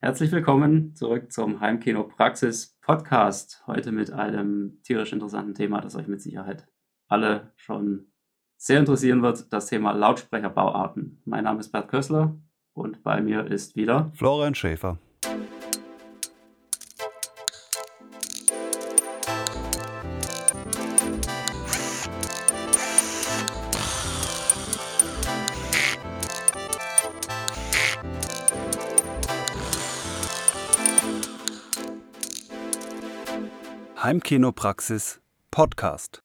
Herzlich willkommen zurück zum Heimkino Praxis Podcast. Heute mit einem tierisch interessanten Thema, das euch mit Sicherheit alle schon sehr interessieren wird, das Thema Lautsprecherbauarten. Mein Name ist Bert Kössler und bei mir ist wieder Florian Schäfer. Heimkinopraxis Podcast.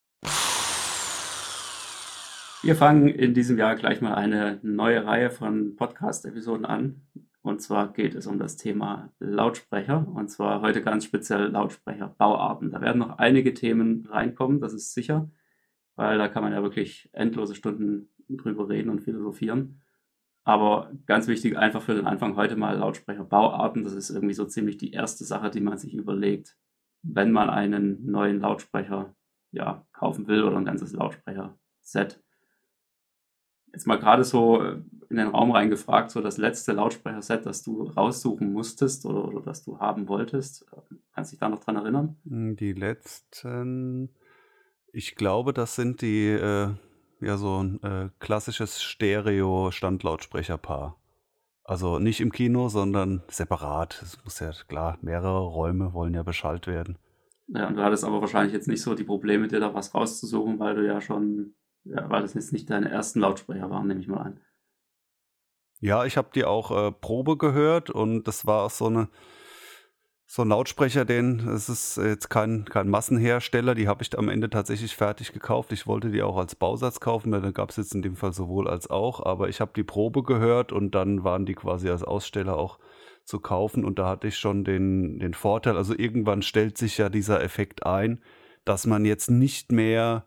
Wir fangen in diesem Jahr gleich mal eine neue Reihe von Podcast-Episoden an. Und zwar geht es um das Thema Lautsprecher. Und zwar heute ganz speziell Lautsprecherbauarten. Da werden noch einige Themen reinkommen, das ist sicher. Weil da kann man ja wirklich endlose Stunden drüber reden und philosophieren. Aber ganz wichtig, einfach für den Anfang heute mal Lautsprecherbauarten. Das ist irgendwie so ziemlich die erste Sache, die man sich überlegt, wenn man einen neuen Lautsprecher ja, kaufen will oder ein ganzes Lautsprecher-Set. Jetzt mal gerade so äh, in den Raum reingefragt, so das letzte Lautsprecher-Set, das du raussuchen musstest oder, oder das du haben wolltest. Kannst du dich da noch dran erinnern? Hm, die letzten, ich glaube, das sind die, äh, ja, so ein äh, klassisches Stereo-Standlautsprecherpaar. Also nicht im Kino, sondern separat. Es muss ja klar, mehrere Räume wollen ja beschallt werden. Ja, und du hattest aber wahrscheinlich jetzt nicht so die Probleme, dir da was rauszusuchen, weil du ja schon, ja, weil das jetzt nicht deine ersten Lautsprecher waren, nehme ich mal an. Ja, ich habe die auch äh, Probe gehört und das war auch so eine so ein Lautsprecher, den, es ist jetzt kein, kein Massenhersteller, die habe ich am Ende tatsächlich fertig gekauft. Ich wollte die auch als Bausatz kaufen, dann gab es jetzt in dem Fall sowohl als auch, aber ich habe die Probe gehört und dann waren die quasi als Aussteller auch zu kaufen und da hatte ich schon den, den Vorteil, also irgendwann stellt sich ja dieser Effekt ein, dass man jetzt nicht mehr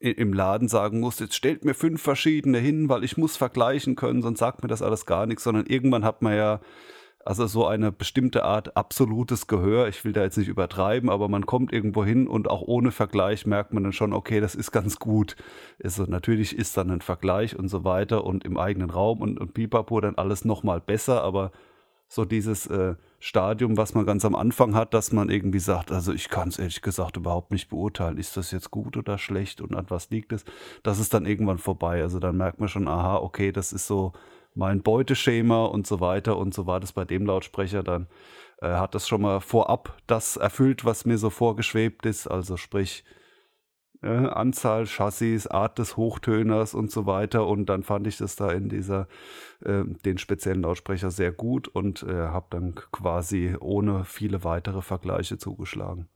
im Laden sagen muss, jetzt stellt mir fünf verschiedene hin, weil ich muss vergleichen können, sonst sagt mir das alles gar nichts, sondern irgendwann hat man ja also so eine bestimmte Art absolutes Gehör. Ich will da jetzt nicht übertreiben, aber man kommt irgendwo hin und auch ohne Vergleich merkt man dann schon, okay, das ist ganz gut. Also natürlich ist dann ein Vergleich und so weiter und im eigenen Raum und, und Pipapo dann alles nochmal besser, aber so dieses äh, Stadium, was man ganz am Anfang hat, dass man irgendwie sagt, also ich kann es ehrlich gesagt überhaupt nicht beurteilen, ist das jetzt gut oder schlecht und an was liegt es, das ist dann irgendwann vorbei. Also dann merkt man schon, aha, okay, das ist so mein Beuteschema und so weiter. Und so war das bei dem Lautsprecher dann. Äh, hat das schon mal vorab das erfüllt, was mir so vorgeschwebt ist. Also sprich, äh, Anzahl Chassis, Art des Hochtöners und so weiter. Und dann fand ich das da in dieser, äh, den speziellen Lautsprecher sehr gut und äh, habe dann quasi ohne viele weitere Vergleiche zugeschlagen.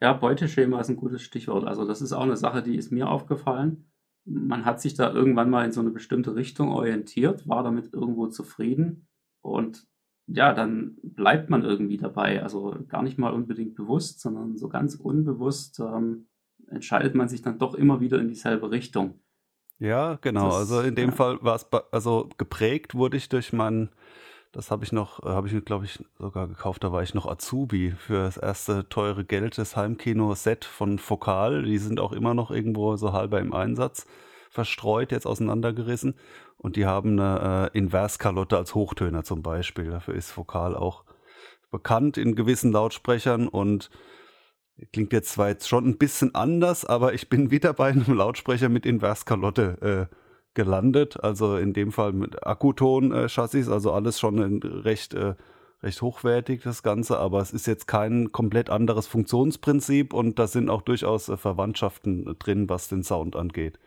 Ja, Beuteschema ist ein gutes Stichwort. Also das ist auch eine Sache, die ist mir aufgefallen man hat sich da irgendwann mal in so eine bestimmte Richtung orientiert, war damit irgendwo zufrieden und ja, dann bleibt man irgendwie dabei. Also gar nicht mal unbedingt bewusst, sondern so ganz unbewusst ähm, entscheidet man sich dann doch immer wieder in dieselbe Richtung. Ja, genau. Das, also in dem ja. Fall war es, also geprägt wurde ich durch meinen das habe ich noch, äh, habe ich glaube ich sogar gekauft, da war ich noch Azubi für das erste teure Geld des Heimkino-Set von Fokal. Die sind auch immer noch irgendwo so halber im Einsatz verstreut, jetzt auseinandergerissen. Und die haben eine äh, Inverskalotte als Hochtöner zum Beispiel. Dafür ist Fokal auch bekannt in gewissen Lautsprechern und klingt jetzt zwar jetzt schon ein bisschen anders, aber ich bin wieder bei einem Lautsprecher mit Inverskalotte äh, gelandet. Also in dem Fall mit Akkuton-Chassis, also alles schon recht, äh, recht hochwertig, das Ganze. Aber es ist jetzt kein komplett anderes Funktionsprinzip und da sind auch durchaus äh, Verwandtschaften drin, was den Sound angeht.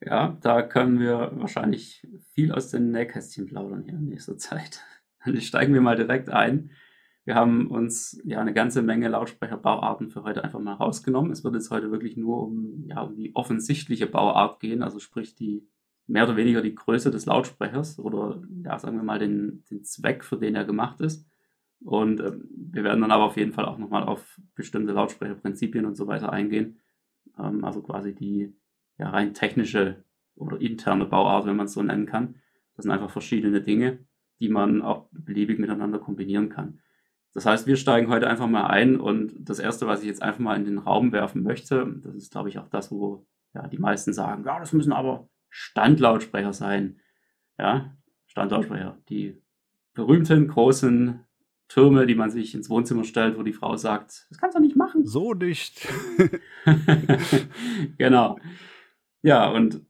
Ja, da können wir wahrscheinlich viel aus den Nähkästchen plaudern hier in nächster Zeit. Dann steigen wir mal direkt ein. Wir haben uns ja eine ganze Menge Lautsprecherbauarten für heute einfach mal rausgenommen. Es wird jetzt heute wirklich nur um, ja, um die offensichtliche Bauart gehen, also sprich die mehr oder weniger die Größe des Lautsprechers oder ja, sagen wir mal den, den Zweck, für den er gemacht ist. Und äh, wir werden dann aber auf jeden Fall auch nochmal auf bestimmte Lautsprecherprinzipien und so weiter eingehen. Ähm, also quasi die ja, rein technische oder interne Bauart, wenn man es so nennen kann. Das sind einfach verschiedene Dinge, die man auch beliebig miteinander kombinieren kann. Das heißt, wir steigen heute einfach mal ein und das Erste, was ich jetzt einfach mal in den Raum werfen möchte, das ist, glaube ich, auch das, wo ja, die meisten sagen, ja, das müssen aber Standlautsprecher sein. Ja, Standlautsprecher. Die berühmten, großen, Türme, die man sich ins Wohnzimmer stellt, wo die Frau sagt, das kannst du nicht machen. So nicht. genau. Ja, und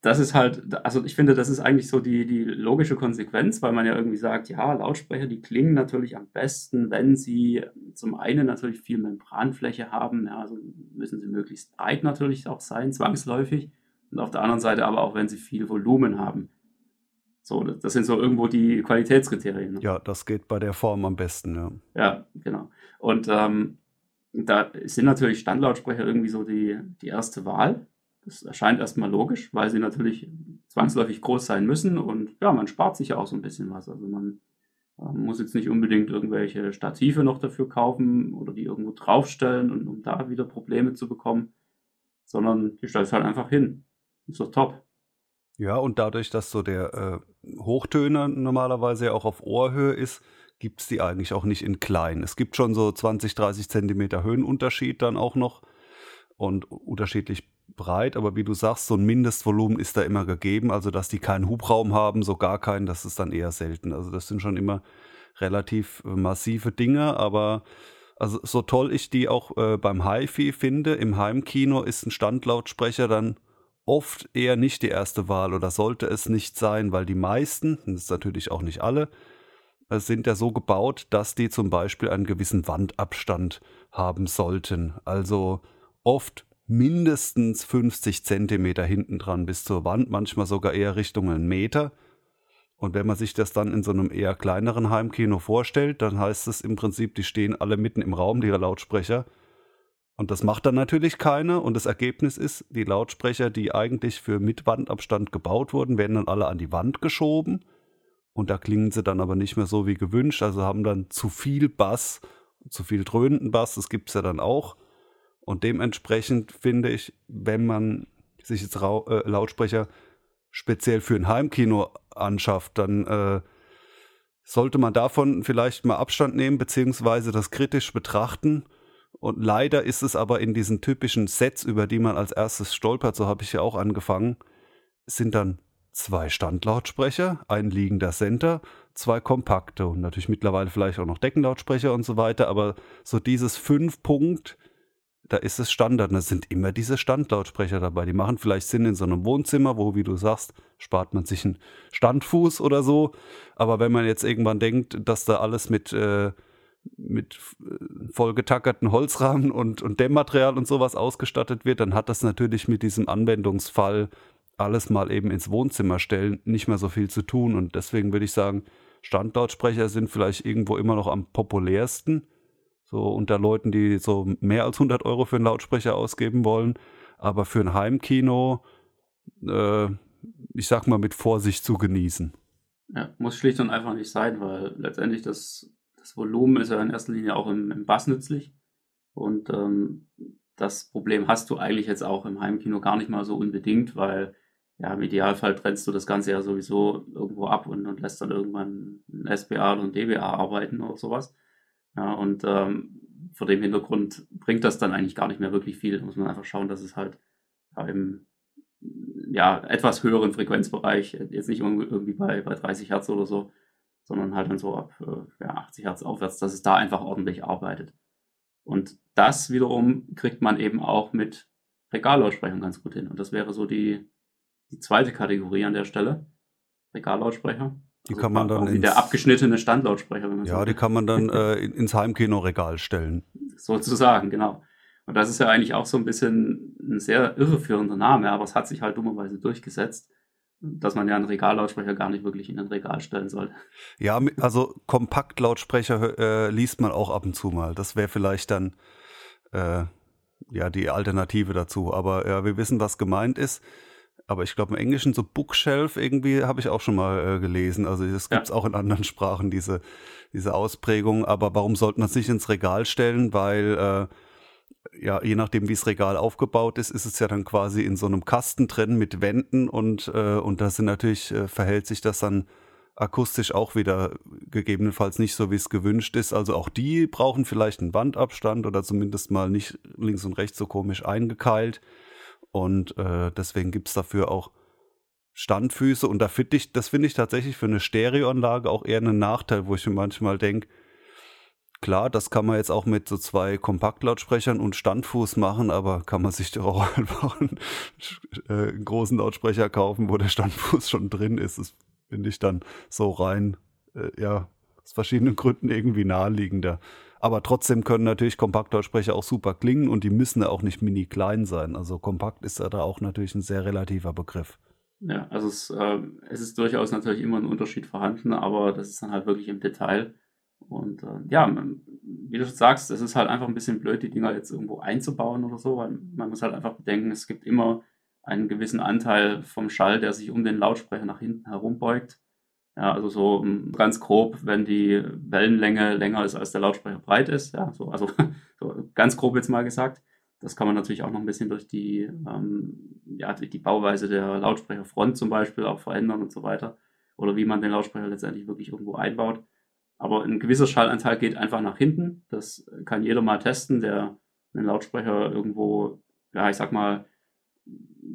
das ist halt, also ich finde, das ist eigentlich so die, die logische Konsequenz, weil man ja irgendwie sagt, ja, Lautsprecher, die klingen natürlich am besten, wenn sie zum einen natürlich viel Membranfläche haben, ja, also müssen sie möglichst breit natürlich auch sein, zwangsläufig, und auf der anderen Seite aber auch, wenn sie viel Volumen haben. So, das sind so irgendwo die Qualitätskriterien. Ne? Ja, das geht bei der Form am besten, ja. Ja, genau. Und ähm, da sind natürlich Standlautsprecher irgendwie so die, die erste Wahl. Das erscheint erstmal logisch, weil sie natürlich zwangsläufig groß sein müssen und ja, man spart sich ja auch so ein bisschen was. Also man äh, muss jetzt nicht unbedingt irgendwelche Stative noch dafür kaufen oder die irgendwo draufstellen, und, um da wieder Probleme zu bekommen, sondern die stellt halt einfach hin. Ist doch top. Ja, und dadurch, dass so der äh, Hochtöner normalerweise ja auch auf Ohrhöhe ist, gibt es die eigentlich auch nicht in klein. Es gibt schon so 20, 30 Zentimeter Höhenunterschied dann auch noch und unterschiedlich breit, aber wie du sagst, so ein Mindestvolumen ist da immer gegeben, also dass die keinen Hubraum haben, so gar keinen, das ist dann eher selten. Also das sind schon immer relativ äh, massive Dinge, aber also so toll ich die auch äh, beim HiFi finde, im Heimkino ist ein Standlautsprecher dann oft eher nicht die erste Wahl oder sollte es nicht sein, weil die meisten, das ist natürlich auch nicht alle, äh, sind ja so gebaut, dass die zum Beispiel einen gewissen Wandabstand haben sollten. Also oft mindestens 50 Zentimeter hinten dran bis zur Wand, manchmal sogar eher Richtung einen Meter. Und wenn man sich das dann in so einem eher kleineren Heimkino vorstellt, dann heißt es im Prinzip, die stehen alle mitten im Raum, die Lautsprecher, und das macht dann natürlich keiner. Und das Ergebnis ist, die Lautsprecher, die eigentlich für Mitwandabstand gebaut wurden, werden dann alle an die Wand geschoben. Und da klingen sie dann aber nicht mehr so wie gewünscht. Also haben dann zu viel Bass, zu viel dröhnenden Bass. Das gibt es ja dann auch. Und dementsprechend finde ich, wenn man sich jetzt äh, Lautsprecher speziell für ein Heimkino anschafft, dann äh, sollte man davon vielleicht mal Abstand nehmen, beziehungsweise das kritisch betrachten und leider ist es aber in diesen typischen Sets, über die man als erstes stolpert, so habe ich ja auch angefangen, sind dann zwei Standlautsprecher, ein liegender Center, zwei kompakte und natürlich mittlerweile vielleicht auch noch Deckenlautsprecher und so weiter, aber so dieses Fünf-Punkt, da ist es Standard. Da sind immer diese Standlautsprecher dabei. Die machen vielleicht Sinn in so einem Wohnzimmer, wo, wie du sagst, spart man sich einen Standfuß oder so. Aber wenn man jetzt irgendwann denkt, dass da alles mit äh, mit äh, vollgetackerten Holzrahmen und, und Dämmmaterial und sowas ausgestattet wird, dann hat das natürlich mit diesem Anwendungsfall alles mal eben ins Wohnzimmer stellen nicht mehr so viel zu tun. Und deswegen würde ich sagen, Standlautsprecher sind vielleicht irgendwo immer noch am populärsten. So unter Leuten, die so mehr als 100 Euro für einen Lautsprecher ausgeben wollen. Aber für ein Heimkino, äh, ich sag mal, mit Vorsicht zu genießen. Ja, muss schlicht und einfach nicht sein, weil letztendlich das das Volumen ist ja in erster Linie auch im, im Bass nützlich. Und ähm, das Problem hast du eigentlich jetzt auch im Heimkino gar nicht mal so unbedingt, weil ja, im Idealfall trennst du das Ganze ja sowieso irgendwo ab und, und lässt dann irgendwann ein SPA oder ein DBA arbeiten oder sowas. Ja, und ähm, vor dem Hintergrund bringt das dann eigentlich gar nicht mehr wirklich viel. Da muss man einfach schauen, dass es halt im ja, etwas höheren Frequenzbereich, jetzt nicht irgendwie bei, bei 30 Hertz oder so, sondern halt dann so ab äh, ja, 80 Hertz aufwärts, dass es da einfach ordentlich arbeitet. Und das wiederum kriegt man eben auch mit Regallautsprechern ganz gut hin. Und das wäre so die, die zweite Kategorie an der Stelle. Regallautsprecher. Die also kann man dann ins, der abgeschnittene Standlautsprecher. Wenn man ja, so die kann man dann äh, ins Heimkino-Regal stellen. Sozusagen, genau. Und das ist ja eigentlich auch so ein bisschen ein sehr irreführender Name, aber es hat sich halt dummerweise durchgesetzt dass man ja einen Regallautsprecher gar nicht wirklich in ein Regal stellen sollte. Ja, also Kompaktlautsprecher äh, liest man auch ab und zu mal. Das wäre vielleicht dann äh, ja die Alternative dazu. Aber ja, wir wissen, was gemeint ist. Aber ich glaube im Englischen so Bookshelf irgendwie habe ich auch schon mal äh, gelesen. Also das gibt es ja. auch in anderen Sprachen, diese, diese Ausprägung. Aber warum sollte man sich ins Regal stellen? Weil äh, ja, je nachdem, wie das Regal aufgebaut ist, ist es ja dann quasi in so einem Kasten drin mit Wänden und, äh, und da sind natürlich, äh, verhält sich das dann akustisch auch wieder gegebenenfalls nicht so, wie es gewünscht ist. Also auch die brauchen vielleicht einen Wandabstand oder zumindest mal nicht links und rechts so komisch eingekeilt. Und äh, deswegen gibt es dafür auch Standfüße. Und da finde ich, das finde ich tatsächlich für eine Stereoanlage auch eher einen Nachteil, wo ich mir manchmal denke, Klar, das kann man jetzt auch mit so zwei Kompaktlautsprechern und Standfuß machen, aber kann man sich doch auch einfach einen, äh, großen Lautsprecher kaufen, wo der Standfuß schon drin ist. Das finde ich dann so rein, äh, ja, aus verschiedenen Gründen irgendwie naheliegender. Aber trotzdem können natürlich Kompaktlautsprecher auch super klingen und die müssen ja auch nicht mini klein sein. Also kompakt ist ja da auch natürlich ein sehr relativer Begriff. Ja, also es, äh, es ist durchaus natürlich immer ein Unterschied vorhanden, aber das ist dann halt wirklich im Detail. Und äh, ja, wie du sagst, es ist halt einfach ein bisschen blöd, die Dinger jetzt irgendwo einzubauen oder so, weil man muss halt einfach bedenken, es gibt immer einen gewissen Anteil vom Schall, der sich um den Lautsprecher nach hinten herum beugt. Ja, also so ähm, ganz grob, wenn die Wellenlänge länger ist, als der Lautsprecher breit ist. Ja, so, also so ganz grob jetzt mal gesagt. Das kann man natürlich auch noch ein bisschen durch die, ähm, ja, die Bauweise der Lautsprecherfront zum Beispiel auch verändern und so weiter. Oder wie man den Lautsprecher letztendlich wirklich irgendwo einbaut. Aber ein gewisser Schallanteil geht einfach nach hinten. Das kann jeder mal testen, der einen Lautsprecher irgendwo, ja, ich sag mal,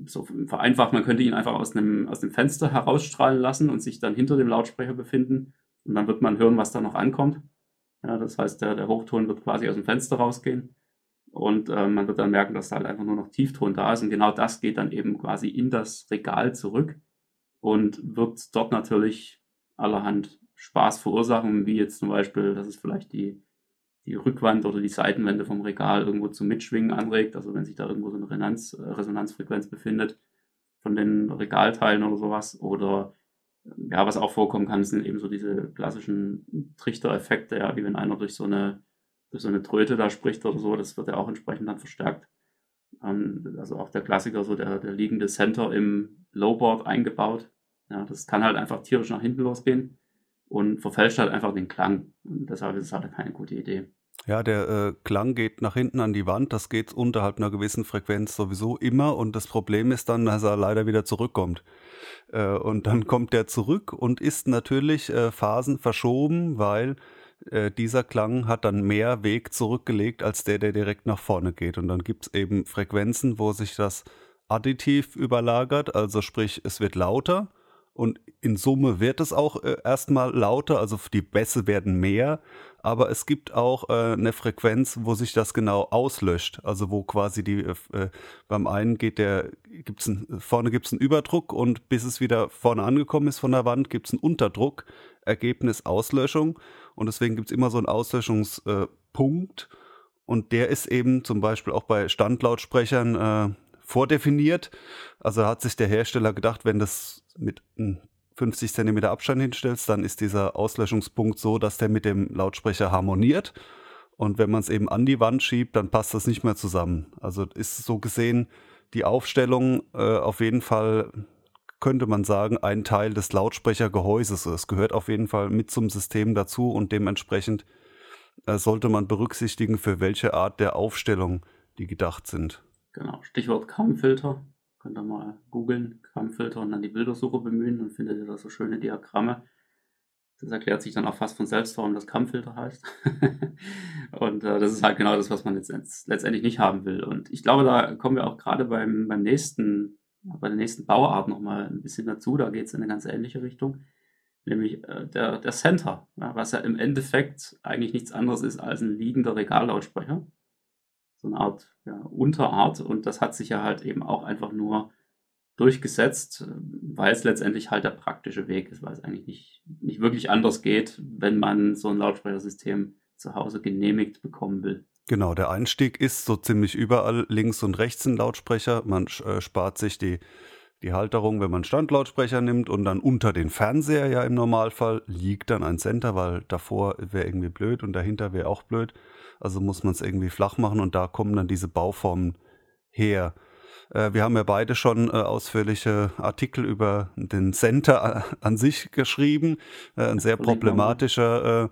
so vereinfacht, man könnte ihn einfach aus einem, aus dem Fenster herausstrahlen lassen und sich dann hinter dem Lautsprecher befinden. Und dann wird man hören, was da noch ankommt. Ja, das heißt, der, der Hochton wird quasi aus dem Fenster rausgehen. Und äh, man wird dann merken, dass da halt einfach nur noch Tiefton da ist. Und genau das geht dann eben quasi in das Regal zurück und wird dort natürlich allerhand Spaß verursachen, wie jetzt zum Beispiel, dass es vielleicht die, die Rückwand oder die Seitenwände vom Regal irgendwo zum Mitschwingen anregt, also wenn sich da irgendwo so eine Resonanz, äh, Resonanzfrequenz befindet von den Regalteilen oder sowas. Oder ja, was auch vorkommen kann, sind eben so diese klassischen Trichtereffekte, ja, wie wenn einer durch so eine, durch so eine Tröte da spricht oder so, das wird ja auch entsprechend dann verstärkt. Ähm, also auch der Klassiker, so der, der liegende Center im Lowboard eingebaut. Ja, das kann halt einfach tierisch nach hinten losgehen und verfälscht halt einfach den Klang. Und deshalb ist es halt keine gute Idee. Ja, der äh, Klang geht nach hinten an die Wand. Das geht unterhalb einer gewissen Frequenz sowieso immer. Und das Problem ist dann, dass er leider wieder zurückkommt. Äh, und dann kommt der zurück und ist natürlich äh, Phasen verschoben, weil äh, dieser Klang hat dann mehr Weg zurückgelegt als der, der direkt nach vorne geht. Und dann gibt es eben Frequenzen, wo sich das additiv überlagert. Also sprich, es wird lauter und in Summe wird es auch äh, erstmal lauter, also die Bässe werden mehr, aber es gibt auch äh, eine Frequenz, wo sich das genau auslöscht, also wo quasi die äh, äh beim einen geht der gibt's ein, vorne gibt es einen Überdruck und bis es wieder vorne angekommen ist von der Wand, gibt es einen Unterdruck, Ergebnis Auslöschung. Und deswegen gibt es immer so einen Auslöschungspunkt und der ist eben zum Beispiel auch bei Standlautsprechern äh, vordefiniert. Also hat sich der Hersteller gedacht, wenn das mit 50 cm Abstand hinstellst, dann ist dieser Auslöschungspunkt so, dass der mit dem Lautsprecher harmoniert. Und wenn man es eben an die Wand schiebt, dann passt das nicht mehr zusammen. Also ist so gesehen die Aufstellung äh, auf jeden Fall, könnte man sagen, ein Teil des Lautsprechergehäuses. Es gehört auf jeden Fall mit zum System dazu und dementsprechend äh, sollte man berücksichtigen, für welche Art der Aufstellung die gedacht sind. Genau, Stichwort Kammfilter. Könnt ihr mal googeln, Kammfilter und dann die Bildersuche bemühen, dann findet ihr da so schöne Diagramme. Das erklärt sich dann auch fast von selbst, warum das Kammfilter heißt. und äh, das ist halt genau das, was man jetzt letztendlich nicht haben will. Und ich glaube, da kommen wir auch gerade beim, beim nächsten, bei der nächsten Bauart nochmal ein bisschen dazu. Da geht es in eine ganz ähnliche Richtung. Nämlich äh, der, der Center, ja, was ja im Endeffekt eigentlich nichts anderes ist als ein liegender Regallautsprecher so eine Art ja, Unterart und das hat sich ja halt eben auch einfach nur durchgesetzt, weil es letztendlich halt der praktische Weg ist, weil es eigentlich nicht, nicht wirklich anders geht, wenn man so ein Lautsprechersystem zu Hause genehmigt bekommen will. Genau, der Einstieg ist so ziemlich überall links und rechts ein Lautsprecher. Man äh, spart sich die, die Halterung, wenn man Standlautsprecher nimmt und dann unter den Fernseher ja im Normalfall liegt dann ein Center, weil davor wäre irgendwie blöd und dahinter wäre auch blöd. Also muss man es irgendwie flach machen und da kommen dann diese Bauformen her. Äh, wir haben ja beide schon äh, ausführliche Artikel über den Center äh, an sich geschrieben. Äh, ein sehr problematischer äh,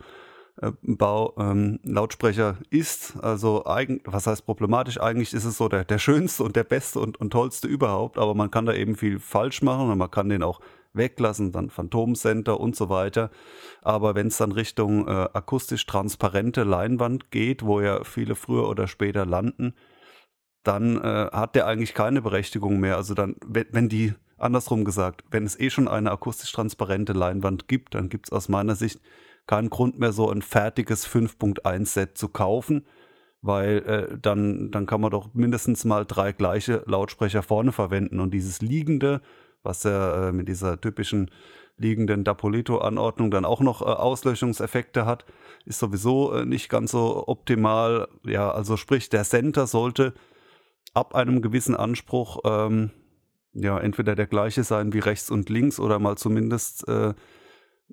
äh, Bau, ähm, Lautsprecher ist. Also eigen, was heißt problematisch? Eigentlich ist es so der, der schönste und der beste und, und tollste überhaupt, aber man kann da eben viel falsch machen und man kann den auch weglassen, dann Phantomcenter und so weiter. Aber wenn es dann Richtung äh, akustisch transparente Leinwand geht, wo ja viele früher oder später landen, dann äh, hat der eigentlich keine Berechtigung mehr. Also dann, wenn, wenn die, andersrum gesagt, wenn es eh schon eine akustisch transparente Leinwand gibt, dann gibt es aus meiner Sicht keinen Grund mehr, so ein fertiges 5.1-Set zu kaufen, weil äh, dann, dann kann man doch mindestens mal drei gleiche Lautsprecher vorne verwenden und dieses liegende, was ja äh, mit dieser typischen liegenden Dapolito-Anordnung dann auch noch äh, Auslöschungseffekte hat, ist sowieso äh, nicht ganz so optimal. Ja, also sprich, der Center sollte ab einem gewissen Anspruch ähm, ja entweder der gleiche sein wie rechts und links oder mal zumindest äh,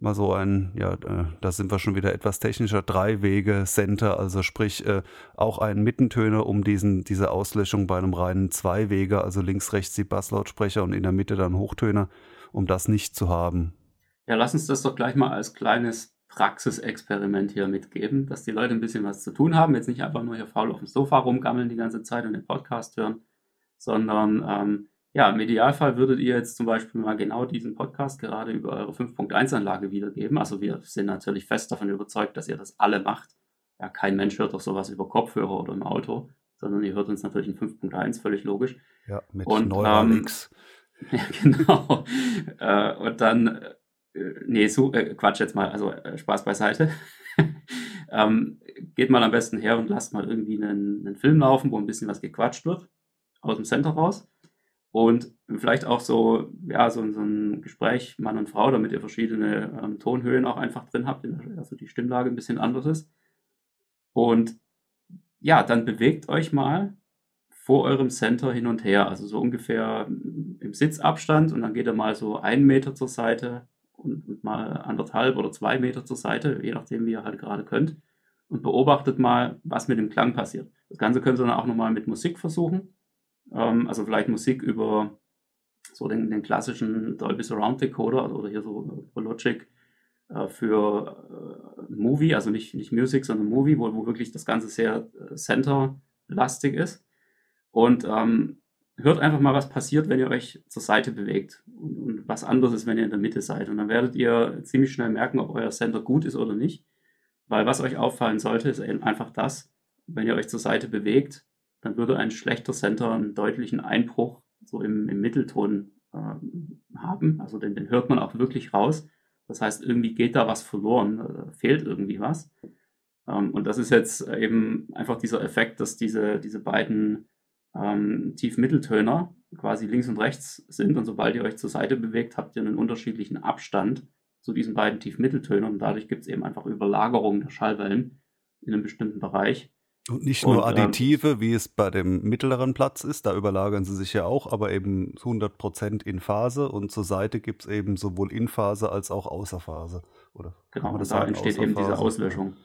mal so ein, ja, äh, da sind wir schon wieder etwas technischer, Drei-Wege-Center, also sprich äh, auch ein Mittentöner, um diesen, diese Auslöschung bei einem reinen Zwei-Wege, also links, rechts die Basslautsprecher und in der Mitte dann Hochtöner, um das nicht zu haben. Ja, lass uns das doch gleich mal als kleines Praxisexperiment hier mitgeben, dass die Leute ein bisschen was zu tun haben, jetzt nicht einfach nur hier faul auf dem Sofa rumgammeln die ganze Zeit und den Podcast hören, sondern ähm, ja, im Idealfall würdet ihr jetzt zum Beispiel mal genau diesen Podcast gerade über eure 5.1-Anlage wiedergeben. Also wir sind natürlich fest davon überzeugt, dass ihr das alle macht. Ja, kein Mensch hört doch sowas über Kopfhörer oder im Auto, sondern ihr hört uns natürlich in 5.1, völlig logisch. Ja, mit und, Neuralix. Ähm, ja, genau. äh, und dann, äh, nee, so, äh, Quatsch jetzt mal, also äh, Spaß beiseite. ähm, geht mal am besten her und lasst mal irgendwie einen, einen Film laufen, wo ein bisschen was gequatscht wird, aus dem Center raus und vielleicht auch so, ja, so, so ein Gespräch Mann und Frau, damit ihr verschiedene ähm, Tonhöhen auch einfach drin habt, also die Stimmlage ein bisschen anders ist. Und ja, dann bewegt euch mal vor eurem Center hin und her, also so ungefähr im Sitzabstand und dann geht er mal so einen Meter zur Seite und, und mal anderthalb oder zwei Meter zur Seite, je nachdem, wie ihr halt gerade könnt und beobachtet mal, was mit dem Klang passiert. Das Ganze könnt ihr dann auch nochmal mit Musik versuchen. Ähm, also vielleicht Musik über so den, den klassischen Dolby Surround Decoder oder hier so Logic äh, für äh, Movie, also nicht, nicht Music, sondern Movie, wo, wo wirklich das Ganze sehr äh, Center-lastig ist. Und ähm, hört einfach mal, was passiert, wenn ihr euch zur Seite bewegt und, und, was anderes ist, wenn ihr in der Mitte seid. Und dann werdet ihr ziemlich schnell merken, ob euer Center gut ist oder nicht. Weil was euch auffallen sollte, ist einfach das, wenn ihr euch zur Seite bewegt, dann würde ein schlechter Center einen deutlichen Einbruch so im, im Mittelton äh, haben. Also den, den hört man auch wirklich raus. Das heißt, irgendwie geht da was verloren, äh, fehlt irgendwie was. Ähm, und das ist jetzt eben einfach dieser Effekt, dass diese, diese beiden ähm, Tief-Mitteltöner quasi links und rechts sind. Und sobald ihr euch zur Seite bewegt, habt ihr einen unterschiedlichen Abstand zu diesen beiden Tief-Mitteltönern. Und dadurch gibt es eben einfach Überlagerungen der Schallwellen in einem bestimmten Bereich. Und nicht nur und, ähm, Additive, ähm, wie es bei dem mittleren Platz ist, da überlagern sie sich ja auch, aber eben 100% in Phase und zur Seite gibt es eben sowohl in Phase als auch außer Phase. Oder genau, da sagen, entsteht eben diese Auslöschung.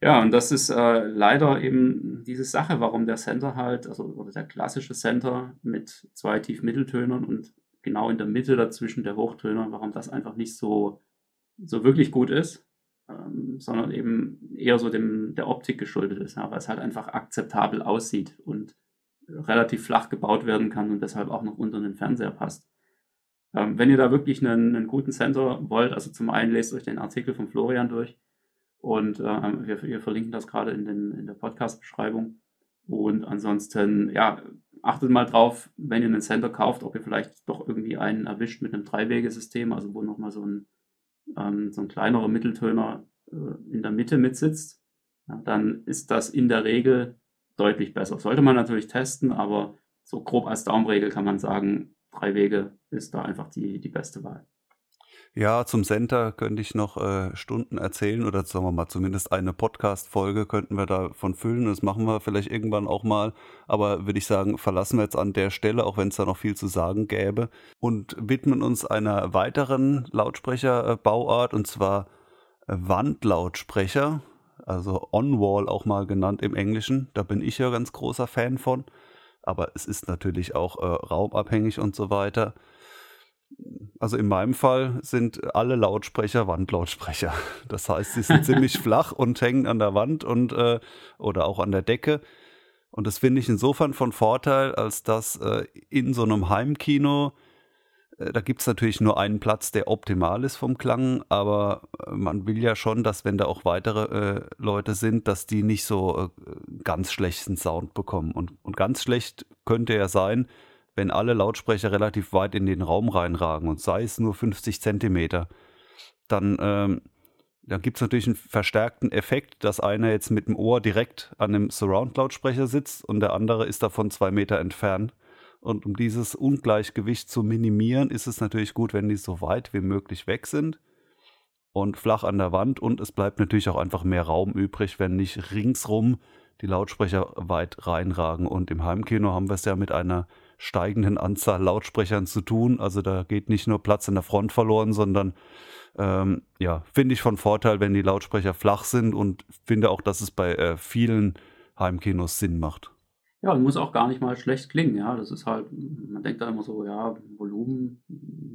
Ja, und das ist äh, leider eben diese Sache, warum der Center halt, also oder der klassische Center mit zwei Tiefmitteltönern und genau in der Mitte dazwischen der Hochtöner, warum das einfach nicht so, so wirklich gut ist ähm, sondern eben eher so dem, der Optik geschuldet ist, ja, weil es halt einfach akzeptabel aussieht und relativ flach gebaut werden kann und deshalb auch noch unter den Fernseher passt. Ähm, wenn ihr da wirklich einen, einen, guten Center wollt, also zum einen lest euch den Artikel von Florian durch und äh, wir, wir, verlinken das gerade in, den, in der Podcast-Beschreibung. Und ansonsten, ja, achtet mal drauf, wenn ihr einen Center kauft, ob ihr vielleicht doch irgendwie einen erwischt mit einem Dreiwegesystem, also wo nochmal so ein ähm, so ein kleinerer Mitteltöner äh, in der Mitte mitsitzt, ja, dann ist das in der Regel deutlich besser. Sollte man natürlich testen, aber so grob als Daumenregel kann man sagen, drei Wege ist da einfach die, die beste Wahl. Ja, zum Center könnte ich noch äh, Stunden erzählen oder sagen wir mal zumindest eine Podcast-Folge könnten wir davon füllen. Das machen wir vielleicht irgendwann auch mal. Aber würde ich sagen, verlassen wir jetzt an der Stelle, auch wenn es da noch viel zu sagen gäbe und widmen uns einer weiteren Lautsprecherbauart und zwar Wandlautsprecher, also On-Wall auch mal genannt im Englischen. Da bin ich ja ganz großer Fan von. Aber es ist natürlich auch äh, raumabhängig und so weiter also in meinem Fall sind alle Lautsprecher Wandlautsprecher. Das heißt, sie sind ziemlich flach und hängen an der Wand und äh, oder auch an der Decke. Und das finde ich insofern von Vorteil, als dass äh, in so einem Heimkino, äh, da gibt es natürlich nur einen Platz, der optimal ist vom Klang, aber äh, man will ja schon, dass wenn da auch weitere äh, Leute sind, dass die nicht so äh, ganz schlechten Sound bekommen. Und, und ganz schlecht könnte ja sein, wenn alle Lautsprecher relativ weit in den Raum reinragen und sei es nur 50 Zentimeter, dann ähm, dann gibt es natürlich einen verstärkten Effekt, dass einer jetzt mit dem Ohr direkt an dem Surround-Lautsprecher sitzt und der andere ist davon zwei Meter entfernt. Und um dieses Ungleichgewicht zu minimieren, ist es natürlich gut, wenn die so weit wie möglich weg sind und flach an der Wand. Und es bleibt natürlich auch einfach mehr Raum übrig, wenn nicht ringsrum die Lautsprecher weit reinragen. Und im Heimkino haben wir es ja mit einer steigenden Anzahl Lautsprechern zu tun. Also da geht nicht nur Platz in der Front verloren, sondern ähm, ja, finde ich von Vorteil, wenn die Lautsprecher flach sind und finde auch, dass es bei äh, vielen Heimkinos Sinn macht. Ja, muss auch gar nicht mal schlecht klingen, ja. Das ist halt, man denkt da immer so, ja, Volumen,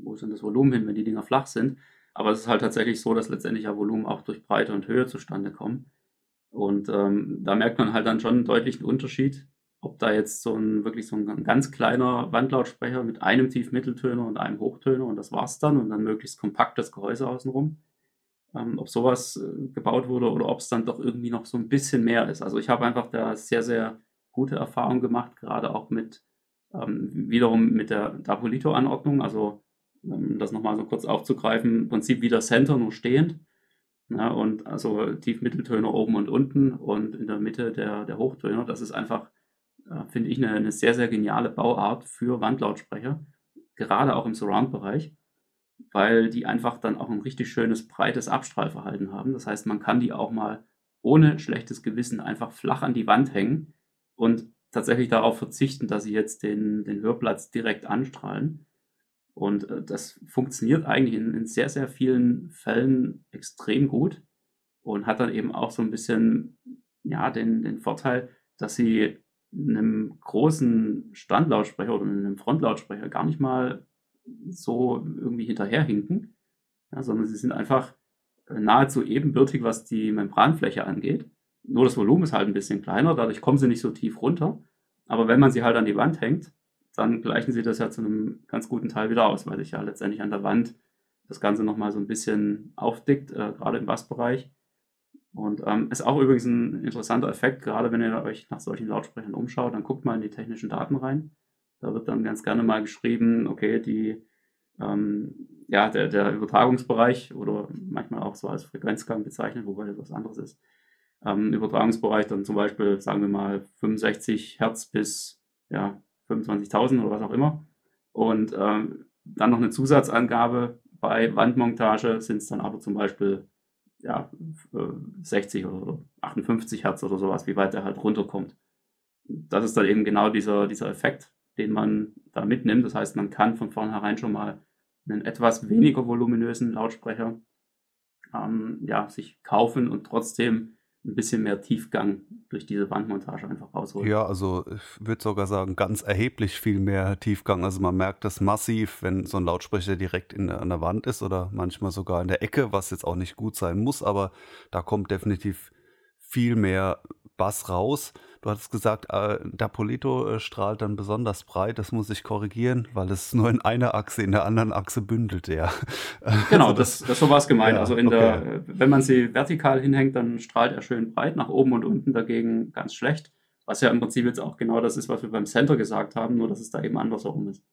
wo ist denn das Volumen hin, wenn die Dinger flach sind? Aber es ist halt tatsächlich so, dass letztendlich ja Volumen auch durch Breite und Höhe zustande kommen. Und ähm, da merkt man halt dann schon einen deutlichen Unterschied, ob da jetzt so ein wirklich so ein ganz kleiner Wandlautsprecher mit einem Tiefmitteltöner und einem Hochtöner und das war's dann und dann möglichst kompaktes Gehäuse außenrum, ähm, ob sowas äh, gebaut wurde oder ob es dann doch irgendwie noch so ein bisschen mehr ist. Also ich habe einfach da sehr, sehr gute Erfahrungen gemacht, gerade auch mit ähm, wiederum mit der Dapolito-Anordnung, also um das nochmal so kurz aufzugreifen, im Prinzip wie der Center nur stehend. Ja, und also Tiefmitteltöner oben und unten und in der Mitte der, der Hochtöner. Das ist einfach äh, finde ich, eine, eine, sehr, sehr geniale Bauart für Wandlautsprecher, gerade auch im Surround-Bereich, weil die einfach dann auch ein richtig schönes, breites Abstrahlverhalten haben. Das heißt, man kann die auch mal ohne schlechtes Gewissen einfach flach an die Wand hängen und tatsächlich darauf verzichten, dass sie jetzt den, den Hörplatz direkt anstrahlen. Und äh, das funktioniert eigentlich in, in, sehr, sehr vielen Fällen extrem gut und hat dann eben auch so ein bisschen ja, den, den Vorteil, dass sie einem großen Standlautsprecher oder einem Frontlautsprecher gar nicht mal so irgendwie hinterherhinken, ja, sondern sie sind einfach äh, nahezu ebenbürtig, was die Membranfläche angeht. Nur das Volumen ist halt ein bisschen kleiner, dadurch kommen sie nicht so tief runter. Aber wenn man sie halt an die Wand hängt, dann gleichen sie das ja zu einem ganz guten Teil wieder aus, weil sich ja letztendlich an der Wand das Ganze nochmal so ein bisschen aufdickt, äh, gerade im Bassbereich. Und ähm, ist auch übrigens ein interessanter Effekt, gerade wenn ihr euch nach solchen Lautsprechern umschaut, dann guckt mal in die technischen Daten rein. Da wird dann ganz gerne mal geschrieben, okay, die, ähm, ja, der, der Übertragungsbereich oder manchmal auch so als Frequenzgang bezeichnet, wobei das was anderes ist. Ähm, Übertragungsbereich dann zum Beispiel, sagen wir mal, 65 Hertz bis ja, 25.000 oder was auch immer. Und ähm, dann noch eine Zusatzangabe bei Wandmontage sind es dann aber zum Beispiel ja, 60 oder 58 Hertz oder sowas, wie weit er halt runterkommt. Das ist dann eben genau dieser, dieser Effekt, den man da mitnimmt. Das heißt, man kann von vornherein schon mal einen etwas weniger voluminösen Lautsprecher ähm, ja, sich kaufen und trotzdem ein bisschen mehr Tiefgang durch diese Wandmontage einfach rausholen. Ja, also ich würde sogar sagen, ganz erheblich viel mehr Tiefgang. Also man merkt das massiv, wenn so ein Lautsprecher direkt in, an der Wand ist oder manchmal sogar in der Ecke, was jetzt auch nicht gut sein muss, aber da kommt definitiv viel mehr Bass raus. Du hattest gesagt, äh, Dapolito äh, strahlt dann besonders breit. Das muss ich korrigieren, weil es nur in einer Achse, in der anderen Achse bündelt, ja. Genau, also das, das so war es gemeint. Ja, also in okay. der, wenn man sie vertikal hinhängt, dann strahlt er schön breit, nach oben und unten dagegen ganz schlecht. Was ja im Prinzip jetzt auch genau das ist, was wir beim Center gesagt haben, nur dass es da eben andersherum ist.